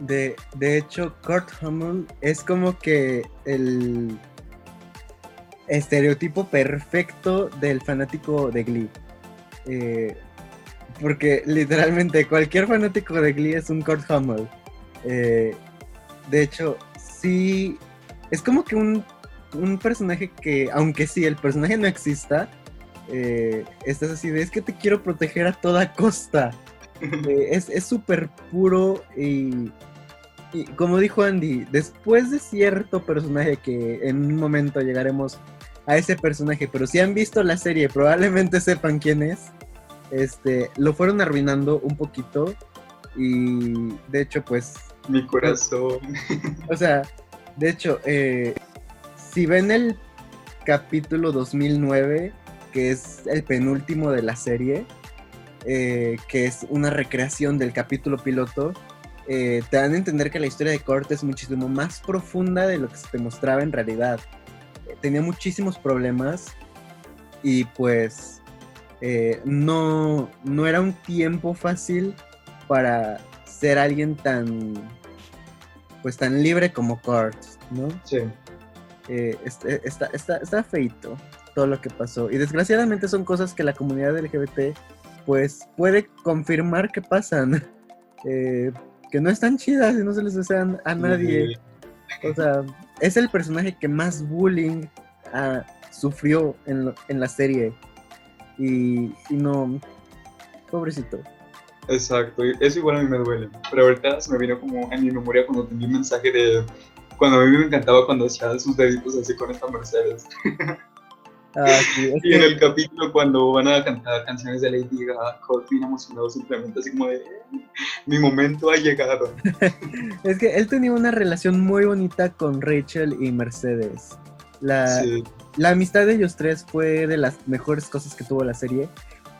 De, de hecho, Kurt Hammond es como que el estereotipo perfecto del fanático de Glee. Eh, porque literalmente cualquier fanático de Glee es un Kurt Hammond. Eh, de hecho, sí, es como que un, un, personaje que, aunque sí, el personaje no exista, eh, estás así de, es que te quiero proteger a toda costa. Es súper puro y, y, como dijo Andy, después de cierto personaje que en un momento llegaremos a ese personaje, pero si han visto la serie probablemente sepan quién es, este, lo fueron arruinando un poquito y de hecho pues... Mi corazón. O sea, de hecho, eh, si ven el capítulo 2009, que es el penúltimo de la serie, eh, que es una recreación del capítulo piloto, eh, te dan a entender que la historia de Kurt es muchísimo más profunda de lo que se te mostraba en realidad. Eh, tenía muchísimos problemas y pues eh, no, no era un tiempo fácil para ser alguien tan pues tan libre como Kurt, ¿no? Sí. Este, está, está, está feito todo lo que pasó. Y desgraciadamente son cosas que la comunidad LGBT pues puede confirmar que pasan. Eh, que no están chidas y no se les desean a nadie. O sea, es el personaje que más bullying ah, sufrió en, en, la serie. Y, y, no, pobrecito. Exacto, eso igual a mí me duele. Pero ahorita se me vino como en mi memoria cuando tenía un mensaje de cuando a mí me encantaba cuando hacía sus deditos así con esta Mercedes. Ah, y en el capítulo cuando van a cantar canciones de Lady Gaga, bien emocionado simplemente así como de mi momento ha llegado. es que él tenía una relación muy bonita con Rachel y Mercedes. La, la amistad de ellos tres fue de las mejores cosas que tuvo la serie,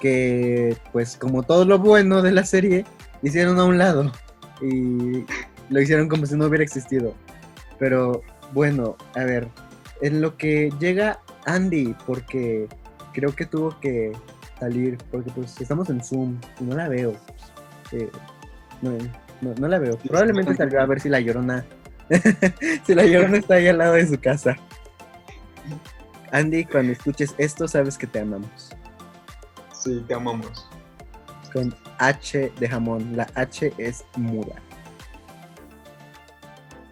que pues como todo lo bueno de la serie, hicieron a un lado y lo hicieron como si no hubiera existido. Pero bueno, a ver, en lo que llega Andy, porque creo que tuvo que salir, porque pues estamos en Zoom y no la veo. Eh, no, la veo. Probablemente salga a ver si la llorona. si la llorona está ahí al lado de su casa. Andy, cuando escuches esto, sabes que te amamos. Sí, te amamos. Con H de jamón. La H es muda.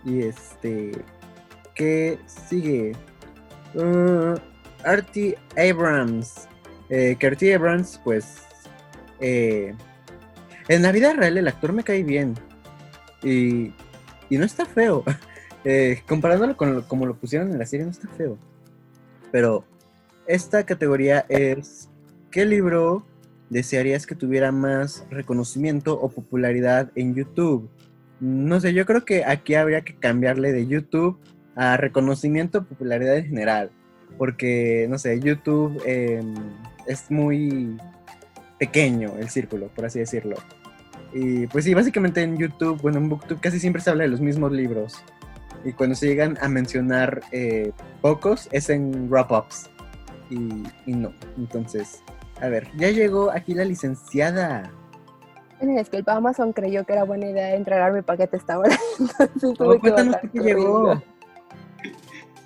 Y este. ¿Qué sigue? Uh, Artie Abrams. Eh, que Artie Abrams, pues. Eh, en la vida real el actor me cae bien. Y, y no está feo. Eh, comparándolo con como lo pusieron en la serie, no está feo. Pero esta categoría es: ¿qué libro desearías que tuviera más reconocimiento o popularidad en YouTube? No sé, yo creo que aquí habría que cambiarle de YouTube a reconocimiento popularidad en general. Porque, no sé, YouTube em, es muy pequeño el círculo, por así decirlo. Y pues sí, básicamente en YouTube, bueno, en BookTube casi siempre se habla de los mismos libros. Y cuando se llegan a mencionar eh, pocos, es en wrap-ups. Y, y no. Entonces, a ver, ya llegó aquí la licenciada. Es que el Amazon creyó que era buena idea entregar mi paquete esta hora. Entonces Oh, cuéntanos qué llegó.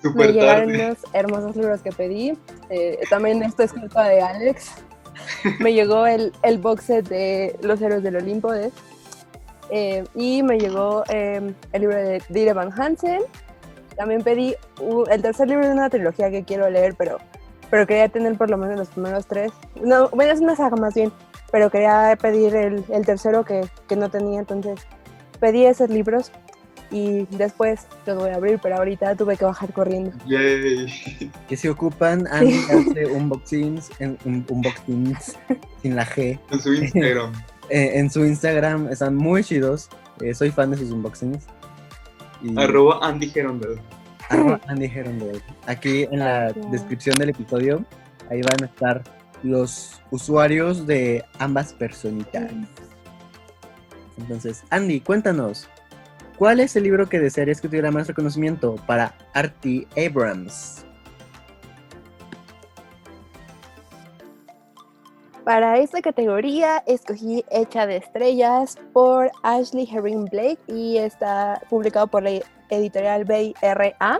Corriendo. Me llegaron tarde. unos hermosos libros que pedí. Eh, también esto es culpa de Alex. Me llegó el, el box set de Los Héroes del Olimpo de, eh, y me llegó eh, el libro de Dire Van Hansen. También pedí uh, el tercer libro de una trilogía que quiero leer, pero, pero quería tener por lo menos los primeros tres. No, bueno, es una saga más bien, pero quería pedir el, el tercero que, que no tenía, entonces pedí esos libros y después los voy a abrir, pero ahorita tuve que bajar corriendo. Yay. Que se ocupan, Andy hace unboxings, en, un- unboxings sin la G. En su Instagram. Eh, en su Instagram están muy chidos. eh, soy fan de sus unboxings. Y- Arroba Andy Gerondel. arroba Andy Herondale. Aquí en la descripción del episodio, ahí van a estar los usuarios de ambas personitas. Entonces, Andy, cuéntanos, ¿cuál es el libro que desearías que tuviera más reconocimiento para Artie Abrams? Para esta categoría escogí Hecha de Estrellas por Ashley Herring Blake y está publicado por la editorial Bay RA.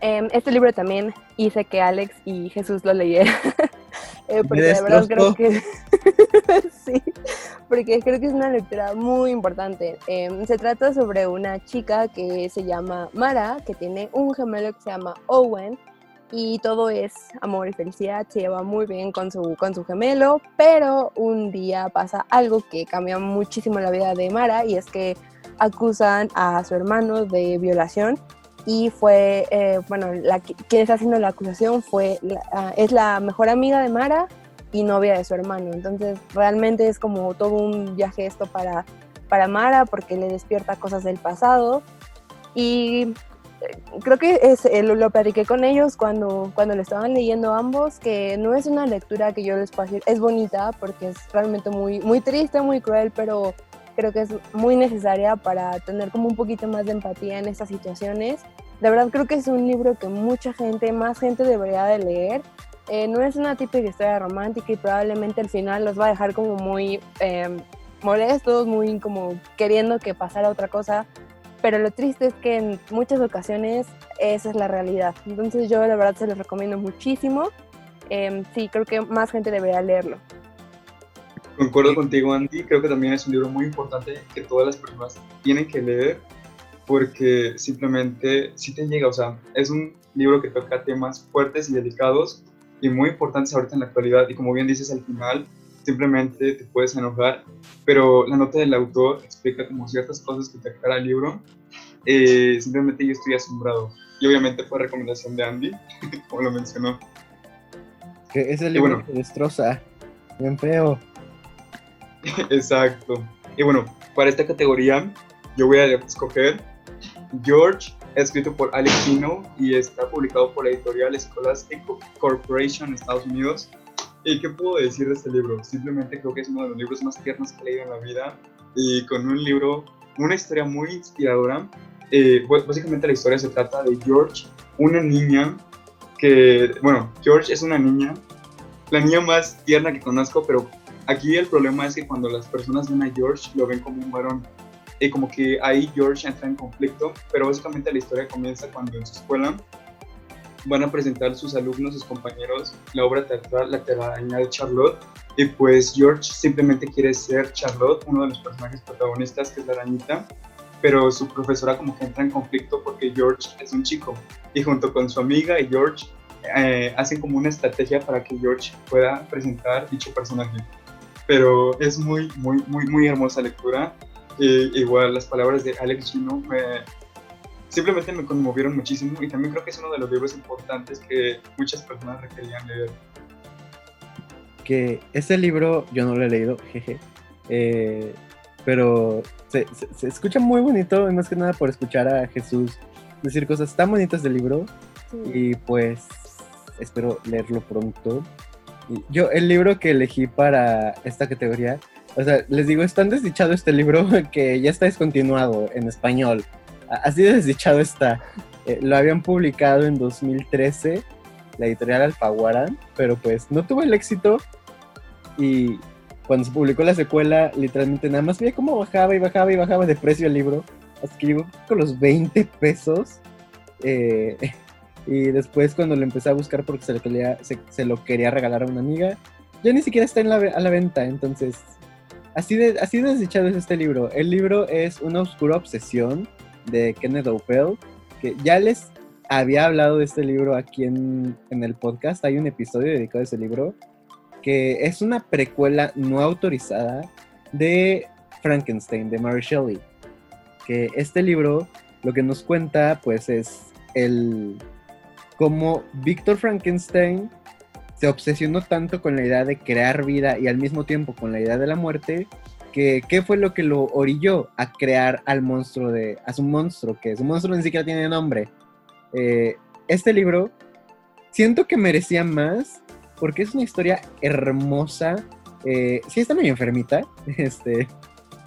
Em, este libro también hice que Alex y Jesús lo leyeran. Eh, porque de verdad creo que sí, porque creo que es una lectura muy importante. Em, se trata sobre una chica que se llama Mara, que tiene un gemelo que se llama Owen y todo es amor y felicidad, se lleva muy bien con su, con su gemelo, pero un día pasa algo que cambia muchísimo la vida de Mara y es que acusan a su hermano de violación y fue, eh, bueno, quien está haciendo la acusación fue, ah, es la mejor amiga de Mara y novia de su hermano, entonces realmente es como todo un viaje esto para, para Mara porque le despierta cosas del pasado. Y creo que es, eh, lo, lo platiqué con ellos cuando, cuando lo estaban leyendo ambos, que no es una lectura que yo les puedo decir, es bonita porque es realmente muy, muy triste, muy cruel, pero creo que es muy necesaria para tener como un poquito más de empatía en estas situaciones. De verdad creo que es un libro que mucha gente, más gente debería de leer. Eh, no es una típica historia romántica y probablemente al final los va a dejar como muy eh, molestos, muy como queriendo que pasara otra cosa, pero lo triste es que en muchas ocasiones esa es la realidad. Entonces yo la verdad se los recomiendo muchísimo. Em, sí, creo que más gente debería leerlo. Concuerdo contigo, Andy. Creo que también es un libro muy importante que todas las personas tienen que leer porque simplemente si te llega, o sea, es un libro que toca temas fuertes y delicados y muy importantes ahorita en la actualidad y como bien dices al final, simplemente te puedes enojar, pero la nota del autor explica como ciertas cosas que te aclara el libro. Eh, simplemente yo estoy asombrado y obviamente fue recomendación de Andy, como lo mencionó. Que es el Y libro bueno. que destroza. Bien feo. Exacto. Y bueno, para esta categoría yo voy a escoger George, escrito por Alex Pino y está publicado por la editorial Scholastic Corporation Estados Unidos. ¿Y qué puedo decir de este libro? Simplemente creo que es uno de los libros más tiernos que he leído en la vida y con un libro, una historia muy inspiradora. Eh, básicamente la historia se trata de George, una niña que, bueno, George es una niña, la niña más tierna que conozco, pero aquí el problema es que cuando las personas ven a George lo ven como un varón y como que ahí George entra en conflicto, pero básicamente la historia comienza cuando en su escuela van a presentar sus alumnos, sus compañeros, la obra teatral La telaraña de Charlotte, y pues George simplemente quiere ser Charlotte, uno de los personajes protagonistas, que es la arañita, pero su profesora como que entra en conflicto porque George es un chico, y junto con su amiga y George eh, hacen como una estrategia para que George pueda presentar dicho personaje. Pero es muy, muy, muy, muy hermosa lectura. Eh, igual las palabras de Alex Gino me, simplemente me conmovieron muchísimo y también creo que es uno de los libros importantes que muchas personas requerían leer. Que este libro yo no lo he leído, jeje. eh, pero se, se- se escucha muy bonito, y más que nada por escuchar a Jesús decir cosas tan bonitas del libro. Y pues espero leerlo pronto. Yo, el libro que elegí para esta categoría, o sea, les digo, es tan desdichado este libro que ya está descontinuado en español. Así de desdichado está. Eh, lo habían publicado en 2013, la editorial Alfaguara, pero pues no tuvo el éxito y cuando se publicó la secuela, literalmente nada más veía cómo bajaba y bajaba y bajaba de precio el libro, hasta que llegó con los 20 pesos. Eh, y después cuando lo empecé a buscar porque se lo quería, se, lo quería regalar a una amiga, ya ni siquiera está a la venta, entonces así de, así de desdichado es este libro. El libro es Una oscura obsesión de Kenneth O'Pell, que ya les había hablado de este libro aquí en, en el podcast, hay un episodio dedicado a ese libro, que es una precuela no autorizada de Frankenstein, de Mary Shelley. Que este libro lo que nos cuenta, pues, es el cómo Víctor Frankenstein se obsesionó tanto con la idea de crear vida y al mismo tiempo con la idea de la muerte, que qué fue lo que lo orilló a crear al monstruo de, a su monstruo, que su monstruo ni siquiera tiene nombre. Eh, este libro siento que merecía más porque es una historia hermosa. Eh, sí está medio enfermita, este,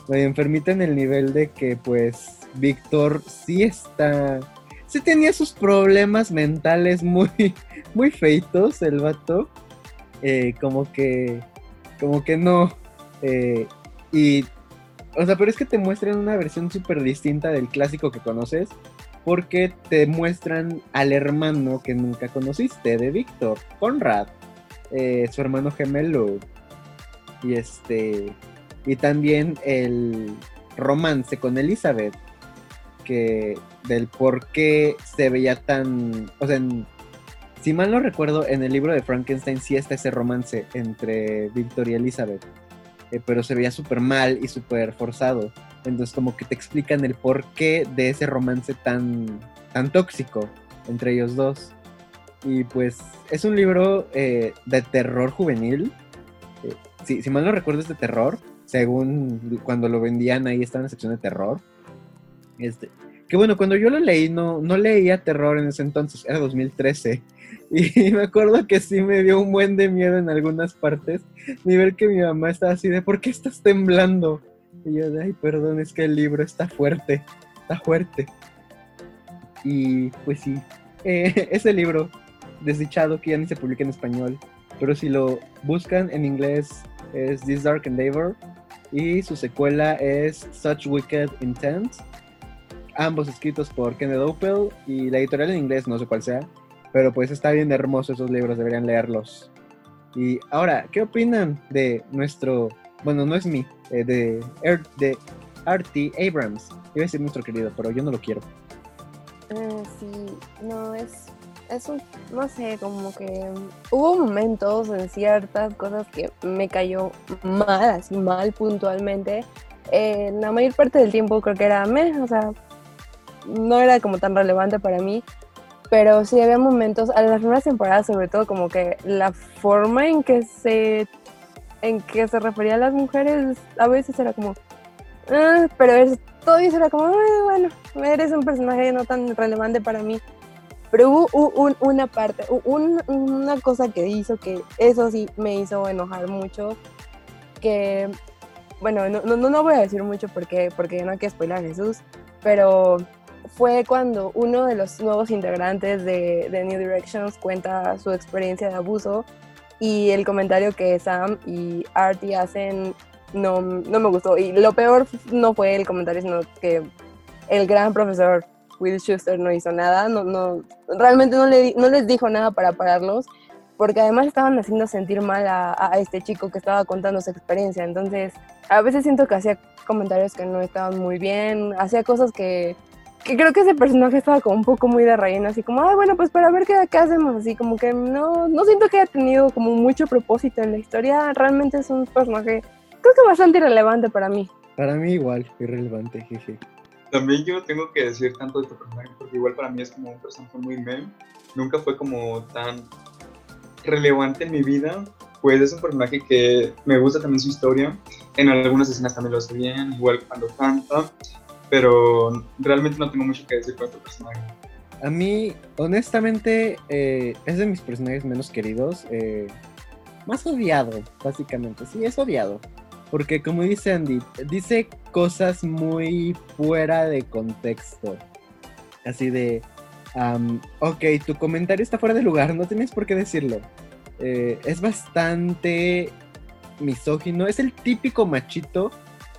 medio enfermita en el nivel de que pues Víctor sí está, sí tenía sus problemas mentales muy, muy feitos el vato, eh, como que, como que no, eh, y, o sea, pero es que te muestran una versión súper distinta del clásico que conoces, porque te muestran al hermano que nunca conociste de Víctor, Conrad. Eh, su hermano gemelo. Y este. Y también el romance con Elizabeth. Que del por qué se veía tan. O sea, si mal no recuerdo, en el libro de Frankenstein sí está ese romance entre Victor y Elizabeth. Eh, pero se veía súper mal y súper forzado. Entonces, como que te explican el porqué de ese romance tan, tan tóxico entre ellos dos. Y pues es un libro eh, de terror juvenil. Eh, si, mal no recuerdo es de terror, según cuando lo vendían ahí estaba en la sección de terror. Este, que bueno, cuando yo lo leí no, no leía terror en ese entonces, era 2013. Y me acuerdo que sí me dio un buen de miedo en algunas partes. Ni ver que mi mamá estaba así de, ¿por qué estás temblando? Y yo de, ay, perdón, es que el libro está fuerte, está fuerte. Y pues sí, eh, ese libro desdichado que ya ni se publica en español. Pero si lo buscan en inglés es This Dark Endeavor y su secuela es Such Wicked Intent. Ambos escritos por Kenneth Opel y la editorial en inglés, no sé cuál sea. Pero pues está bien hermoso esos libros, deberían leerlos. Y ahora, ¿qué opinan de nuestro, bueno, no es mi, eh, de, de Artie Abrams? Iba a decir nuestro querido, pero yo no lo quiero. Uh, sí, no, es es un, no sé, como que hubo momentos en ciertas cosas que me cayó mal, así mal puntualmente. Eh, la mayor parte del tiempo creo que era mes, o sea, no era como tan relevante para mí, pero sí había momentos, a las primeras temporadas sobre todo, como que la forma en que se, en que se refería a las mujeres a veces era como, ah", pero es, eso era como, bueno, eres un personaje no tan relevante para mí. Pero hubo una parte, una cosa que hizo que eso sí me hizo enojar mucho, que, bueno, no, no, no voy a decir mucho porque, porque no hay que spoiler a Jesús, pero fue cuando uno de los nuevos integrantes de, de, New Directions cuenta su experiencia de abuso y el comentario que Sam y Artie hacen no, no me gustó. Y lo peor no fue el comentario, sino que el gran profesor Will Schuster no hizo nada, no, no, realmente no, le, no les dijo nada para pararlos, porque además estaban haciendo sentir mal a, este chico que estaba contando su experiencia. Entonces, a veces siento que hacía comentarios que no estaban muy bien, hacía cosas que, que creo que ese personaje estaba como un poco muy de relleno, así como, ay, bueno, pues para ver qué, qué hacemos, así como que no, no siento que haya tenido como mucho propósito en la historia, realmente es un personaje, creo que bastante irrelevante para mí. Para mí igual, irrelevante, jeje. También yo tengo que decir tanto de este personaje, porque igual para mí es como un personaje muy meme. Nunca fue como tan relevante en mi vida. Pues es un personaje que me gusta también su historia. En algunas escenas también lo hace bien, igual cuando canta. Pero realmente no tengo mucho que decir con este personaje. A mí, honestamente, eh, es de mis personajes menos queridos. Eh, más odiado, básicamente. Sí, es odiado. Porque como dice Andy, dice cosas muy fuera de contexto. Así de, am, ok, tu comentario está fuera de lugar, no tienes por qué decirlo. Eh, es bastante misógino, es el típico machito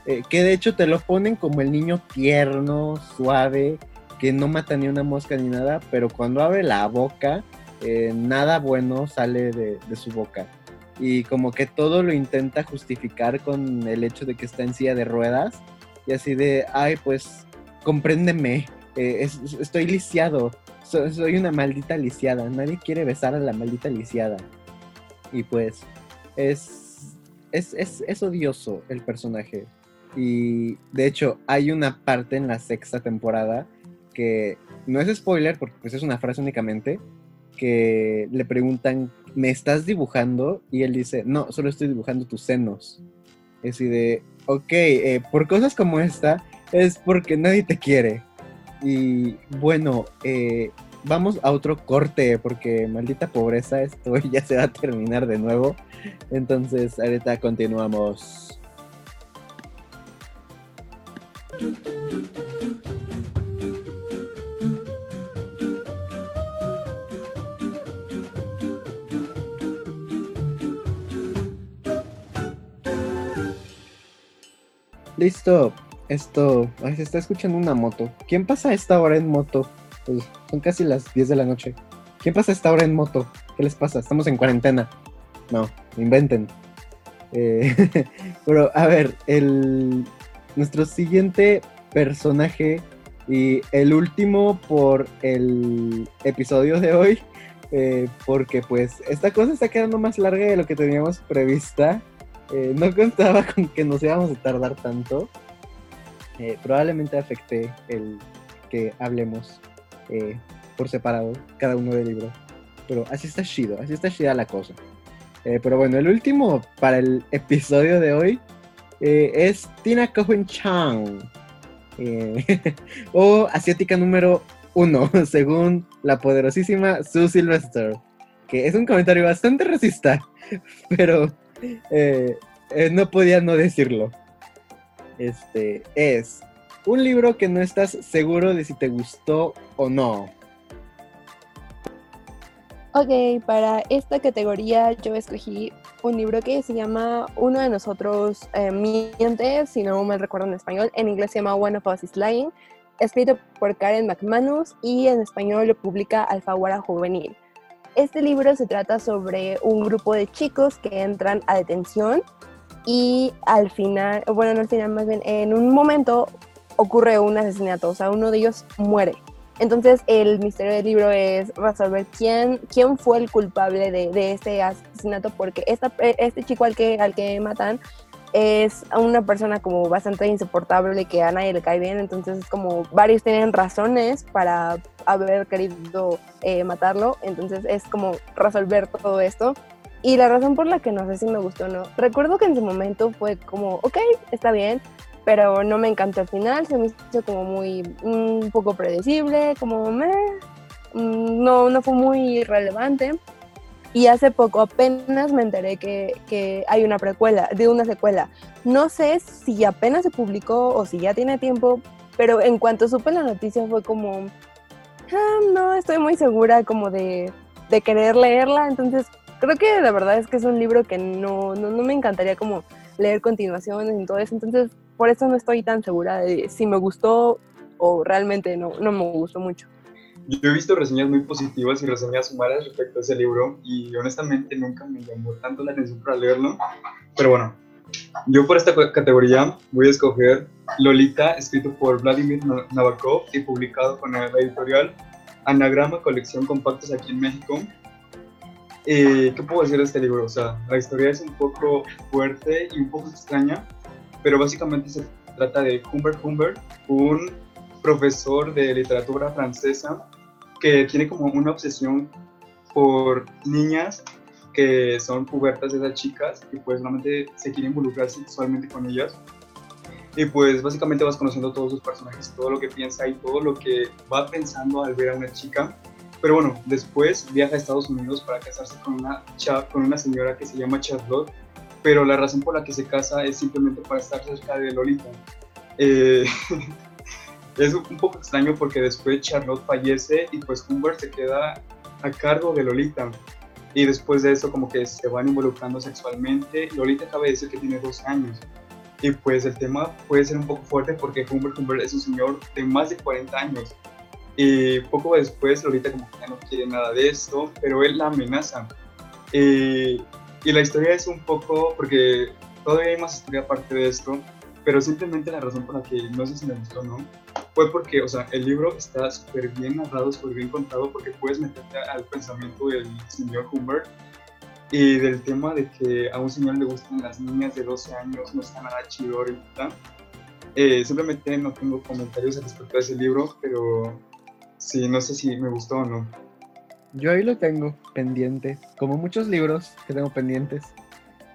eh, que de hecho te lo ponen como el niño tierno, suave, que no mata ni una mosca ni nada, pero cuando abre la boca, eh, nada bueno sale de, su boca. Y como que todo lo intenta justificar con el hecho de que está en silla de ruedas. Y así de, ay, pues, compréndeme, eh, es- es- estoy lisiado, so- soy una maldita lisiada, nadie quiere besar a la maldita lisiada. Y pues, es, es, es, es odioso el personaje. Y de hecho, hay una parte en la sexta temporada que no es spoiler porque pues es una frase únicamente, que le preguntan, ¿me estás dibujando? Y él dice, no, solo estoy dibujando tus senos. Es así de, ok, eh, por cosas como esta es porque nadie te quiere. Y bueno, eh, vamos a otro corte porque maldita pobreza, esto ya se va a terminar de nuevo. Entonces, ahorita continuamos. Listo. Esto, ay, se está escuchando una moto. ¿Quién pasa a esta hora en moto? Pues, son casi las 10 de la noche. ¿Quién pasa a esta hora en moto? ¿Qué les pasa? Estamos en cuarentena. No, inventen. Eh, pero, a ver, el, nuestro siguiente personaje y el último por el episodio de hoy, eh, porque pues esta cosa está quedando más larga de lo que teníamos prevista. Eh, no contaba con que nos íbamos a tardar tanto. Eh, probablemente afecte el que hablemos por separado cada uno del libro. Pero así está chido, así está chida la cosa. Pero bueno, el último para el episodio de hoy eh, es Tina Cohen Chang. Eh, o asiática número uno, según la poderosísima Sue Sylvester. Que es un comentario bastante racista, pero eh, no podía no decirlo. Este es un libro que no estás seguro de si te gustó o no. Ok, para esta categoría yo escogí un libro que se llama Uno de nosotros eh, miente, si no me recuerdo en español. En inglés se llama One of Us is Lying, escrito por Karen McManus y en español lo publica Alfaguara Juvenil. Este libro se trata sobre un grupo de chicos que entran a detención y al final, bueno, no al final, más bien en un momento ocurre un asesinato, o sea, uno de ellos muere. Entonces el misterio del libro es resolver quién, quién fue el culpable de, este asesinato, porque esta, este chico al que, al que matan es una persona como bastante insoportable que a nadie le cae bien, entonces es como varios tienen razones para haber querido eh, matarlo, entonces es como resolver todo esto. Y la razón por la que no sé si me gustó o no, recuerdo que en su momento fue como, ok, está bien, pero no me encantó el final, se me hizo como muy, mm, un poco predecible, como meh, mm, no, no fue muy relevante. Y hace poco apenas me enteré que, que hay una precuela, de una secuela. No sé si apenas se publicó o si ya tiene tiempo, pero en cuanto supe la noticia fue como, ah, no estoy muy segura como de, de querer leerla, entonces creo que la verdad es que es un libro que no, no, no me encantaría como leer continuaciones y todo eso, entonces por eso no estoy tan segura de si me gustó o realmente no, no me gustó mucho. Yo he visto reseñas muy positivas y reseñas malas respecto a ese libro y honestamente nunca me llamó tanto la atención para leerlo. Pero bueno, yo por esta categoría voy a escoger Lolita, escrito por Vladimir Nabokov y publicado con la editorial Anagrama Colección Compactos aquí en México. Eh, ¿Qué puedo decir de este libro? O sea, la historia es un poco fuerte y un poco extraña, pero básicamente se trata de Humbert Humbert, un profesor de literatura francesa que tiene como una obsesión por niñas que son pubertas de esas chicas y pues normalmente se quiere involucrar sexualmente con ellas. Y pues básicamente vas conociendo todos sus personajes, todo lo que piensa y todo lo que va pensando al ver a una chica. Pero bueno, después viaja a Estados Unidos para casarse con una, con una señora que se llama Charlotte, pero la razón por la que se casa es simplemente para estar cerca de Lolita. Eh, es un poco extraño porque después Charlotte fallece y pues Humbert se queda a cargo de Lolita. Y después de eso como que se van involucrando sexualmente. Lolita acaba de decir que tiene dos años. Y pues el tema puede ser un poco fuerte porque Humbert Humbert es un señor de más de 40 años. Y poco después Lolita como que ya no quiere nada de esto, pero él la amenaza. y la historia es un poco, porque todavía hay más historia aparte de esto, pero simplemente la razón por la que no sé si me gustó o no, fue porque, o sea, el libro está súper bien narrado, súper bien contado, porque puedes meterte al pensamiento del señor Humbert y del tema de que a un señor le gustan las niñas de 12 años, no está nada chido ahorita. Eh, simplemente no tengo comentarios respecto a ese libro, pero sí, no sé si me gustó o no. Yo ahí lo tengo pendiente, como muchos libros que tengo pendientes,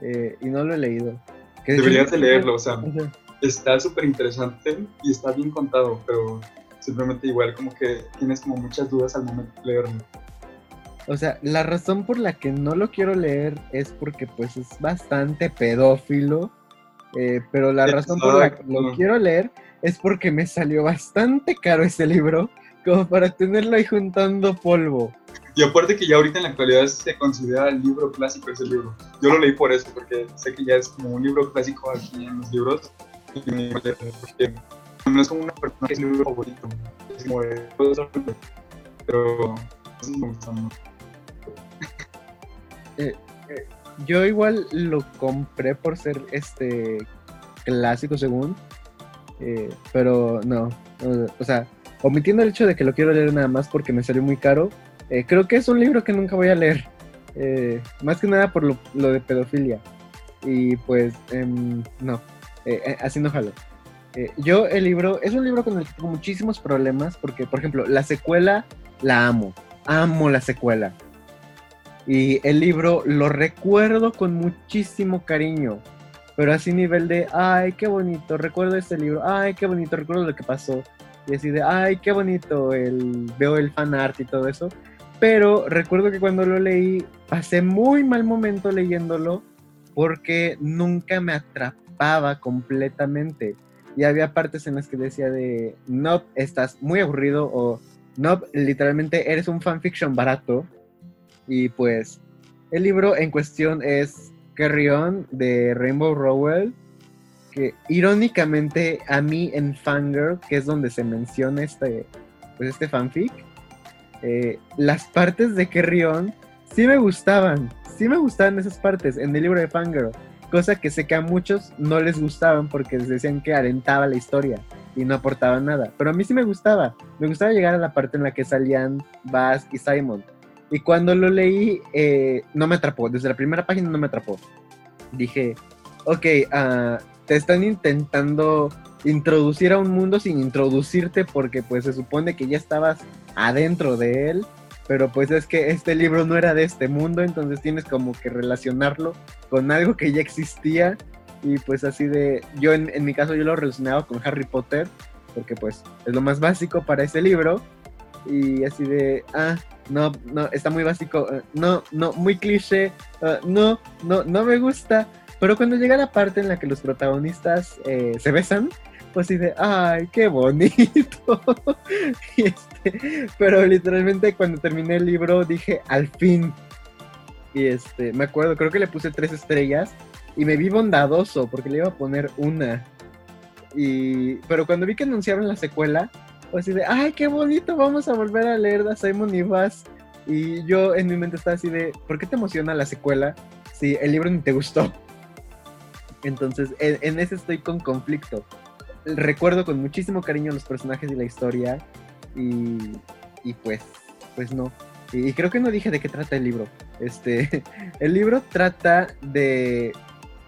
eh, y no lo he leído. Deberías de leerlo, o sea, está súper interesante y está bien contado, pero simplemente igual como que tienes como muchas dudas al momento de leerlo. O sea, la razón por la que no lo quiero leer es porque pues es bastante pedófilo, eh, pero la razón por la que lo quiero leer es porque me salió bastante caro ese libro como para tenerlo ahí juntando polvo. Y aparte que ya ahorita en la actualidad se considera el libro clásico ese libro. Yo lo leí por eso, porque sé que ya es como un libro clásico aquí en los libros porque no es como una persona que es mi libro favorito, es como de pero eh, eh, yo igual lo compré por ser este clásico según, eh, pero no, o sea, omitiendo el hecho de que lo quiero leer nada más porque me salió muy caro, creo que es un libro que nunca voy a leer, más que nada por lo, de pedofilia. Y pues, em, no, eh, eh, haciendo jalo. Eh, yo el libro, es un libro con el que tengo muchísimos problemas porque, por ejemplo, la secuela la amo, amo la secuela. Y el libro lo recuerdo con muchísimo cariño, pero así nivel de, ay, qué bonito, recuerdo este libro, ay, qué bonito, recuerdo lo que pasó. Y así de, ay, qué bonito, el, veo el fan art y todo eso. Pero recuerdo que cuando lo leí, pasé muy mal momento leyéndolo porque nunca me atrapó completamente. Y había partes en las que decía de, no, estás muy aburrido o no, literalmente eres un fanfiction barato. Y pues el libro en cuestión es Carrion de Rainbow Rowell, que irónicamente a mí en Fangirl, que es donde se menciona este, pues este fanfic, eh, las partes de Carrion sí me gustaban, sí me gustaban esas partes en el libro de Fangirl cosa que sé que a muchos no les gustaban porque les decían que alentaba la historia y no aportaba nada. Pero a mí sí me gustaba. Me gustaba llegar a la parte en la que salían Bass y Simon. Y cuando lo leí, eh, no me atrapó. Desde la primera página no me atrapó. Dije, ok, uh, te están intentando introducir a un mundo sin introducirte porque pues se supone que ya estabas adentro de él pero pues es que este libro no era de este mundo, entonces tienes como que relacionarlo con algo que ya existía. Y pues así de, yo en, mi caso yo lo relacionaba con Harry Potter, porque pues es lo más básico para ese libro. Y así de, ah, no, no, está muy básico, eh, no, no, muy cliché, ah, no, no, no me gusta, pero cuando llega la parte en la que los protagonistas eh, se besan, pues de, ay, qué bonito. este, pero literalmente cuando terminé el libro dije, al fin. Y este, me acuerdo, creo que le puse tres estrellas y me vi bondadoso porque le iba a poner una. Y, pero cuando vi que anunciaron la secuela, pues así de, ay, qué bonito, vamos a volver a leer a Simon y Bass. Y yo en mi mente estaba así de, ¿por qué te emociona la secuela si el libro ni te gustó? Entonces, en ese estoy con conflicto recuerdo con muchísimo cariño los personajes y la historia y, pues, pues no. Y, creo que no dije de qué trata el libro. Este, el libro trata de...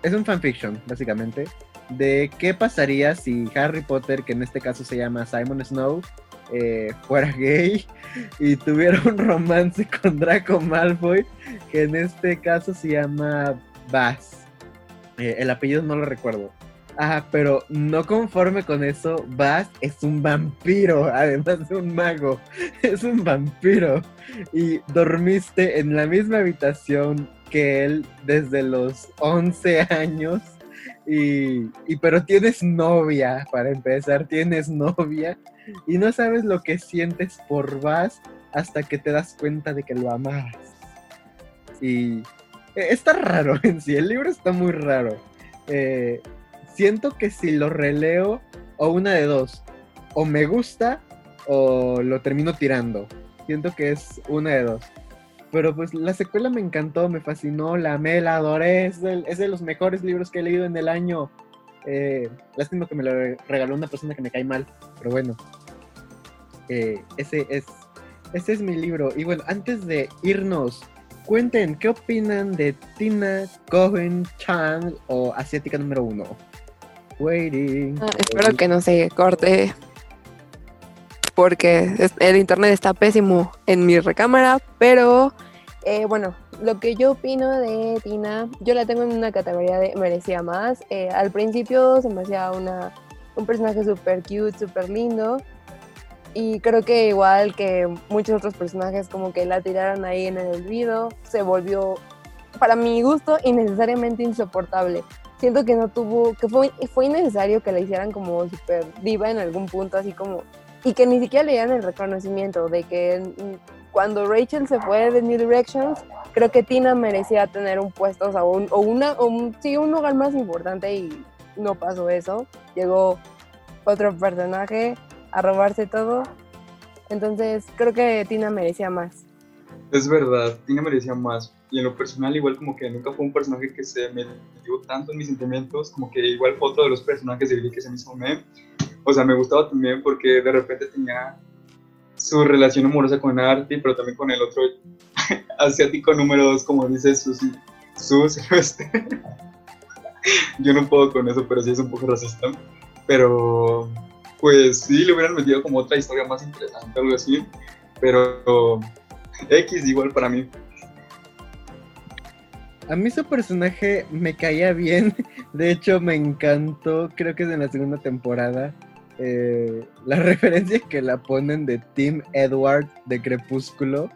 Es un fanfiction, básicamente, de qué pasaría si Harry Potter, que en este caso se llama Simon Snow, eh, fuera gay y tuviera un romance con Draco Malfoy, que en este caso se llama Bass. Eh, el apellido no lo recuerdo. Ajá, pero no conforme con eso, Bass es un vampiro, además de un mago. Es un vampiro. Y dormiste en la misma habitación que él desde los 11 años. y, y pero tienes novia, para empezar, tienes novia y no sabes lo que sientes por Vas hasta que te das cuenta de que lo amas. Y está raro en sí, el libro está muy raro. Eh, siento que si lo releo, o una de dos, o me gusta o lo termino tirando. Siento que es una de dos. Pero pues la secuela me encantó, me fascinó, la amé, la adoré. Es de, los mejores libros que he leído en el año. Eh, lástima que me lo regaló una persona que me cae mal, pero bueno. Eh, ese, es, ese es mi libro. Y bueno, antes de irnos, cuenten qué opinan de Tina Cohen Chang o Asiática número uno. Waiting. Ah, espero que no se corte porque el internet está pésimo en mi recámara, pero eh, bueno, lo que yo opino de Tina, yo la tengo en una categoría de merecía más. Eh, al principio se me hacía una, un personaje súper cute, súper lindo. Y creo que igual que muchos otros personajes como que la tiraron ahí en el olvido, se volvió, para mi gusto, innecesariamente insoportable. Siento que no tuvo, que fue, fue innecesario que la hicieran como súper diva en algún punto, así como y que ni siquiera le dieran el reconocimiento de que cuando Rachel se fue de New Directions, creo que Tina merecía tener un puesto, o, un, o una, sí, un lugar más importante y no pasó eso. Llegó otro personaje a robarse todo. Entonces creo que Tina merecía más. Es verdad, Tina merecía más. Y en lo personal, igual como que nunca fue un personaje que se me dio tanto en mis sentimientos, como que igual fue otro de los personajes de Glee que se me hizo o sea, me gustaba también porque de repente tenía su relación amorosa con Artie, pero también con el otro asiático número dos, como dice Susi. Sus, este. Yo no puedo con eso, pero sí es un poco racista. Pero, pues sí, le hubieran metido como otra historia más interesante, algo así. Pero, X igual para mí. A mí su personaje me caía bien. De hecho, me encantó. Creo que es en la segunda temporada. Eh, la referencia que la ponen de Tim Edward de Crepúsculo,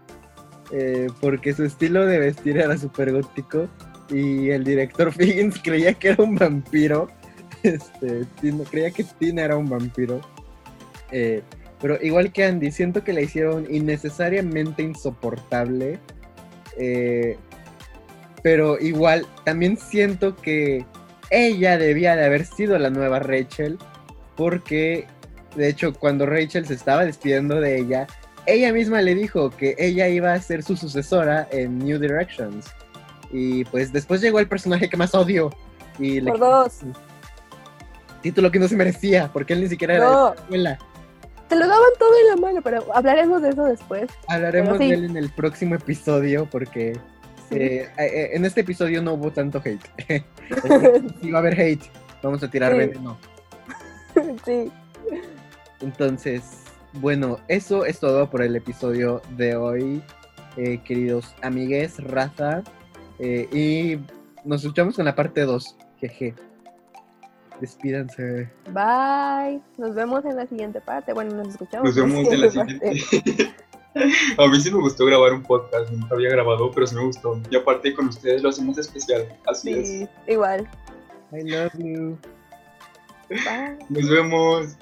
eh, porque su estilo de vestir era súper gótico y el director Figgins creía que era un vampiro. Este, creía que Tina era un vampiro. Eh, pero igual que Andy, siento que la hicieron innecesariamente insoportable. pero igual, también siento que ella debía de haber sido la nueva Rachel porque de hecho cuando Rachel se estaba despidiendo de ella, ella misma le dijo que ella iba a ser su sucesora en New Directions. Y pues después llegó el personaje que más odio. Y Por dos. Título que no se merecía, porque él ni siquiera era de la escuela. Te lo daban todo en la mano, pero hablaremos de eso después. Hablaremos de él en el próximo episodio, porque eh, eh, en este episodio no hubo tanto hate. Si va a haber hate. Vamos a tirar veneno. sí. Entonces, bueno, eso es todo por el episodio de hoy, eh, queridos amigues, raza. Eh, y nos escuchamos en la parte 2. Jeje. Despídanse. Bye. Nos vemos en la siguiente parte. Bueno, nos escuchamos. Nos vemos en la siguiente. A mí sí me gustó grabar un podcast, nunca había grabado, pero sí me gustó. Y aparte con ustedes lo hacemos especial, así sí, es. Igual. I love you. Nos vemos.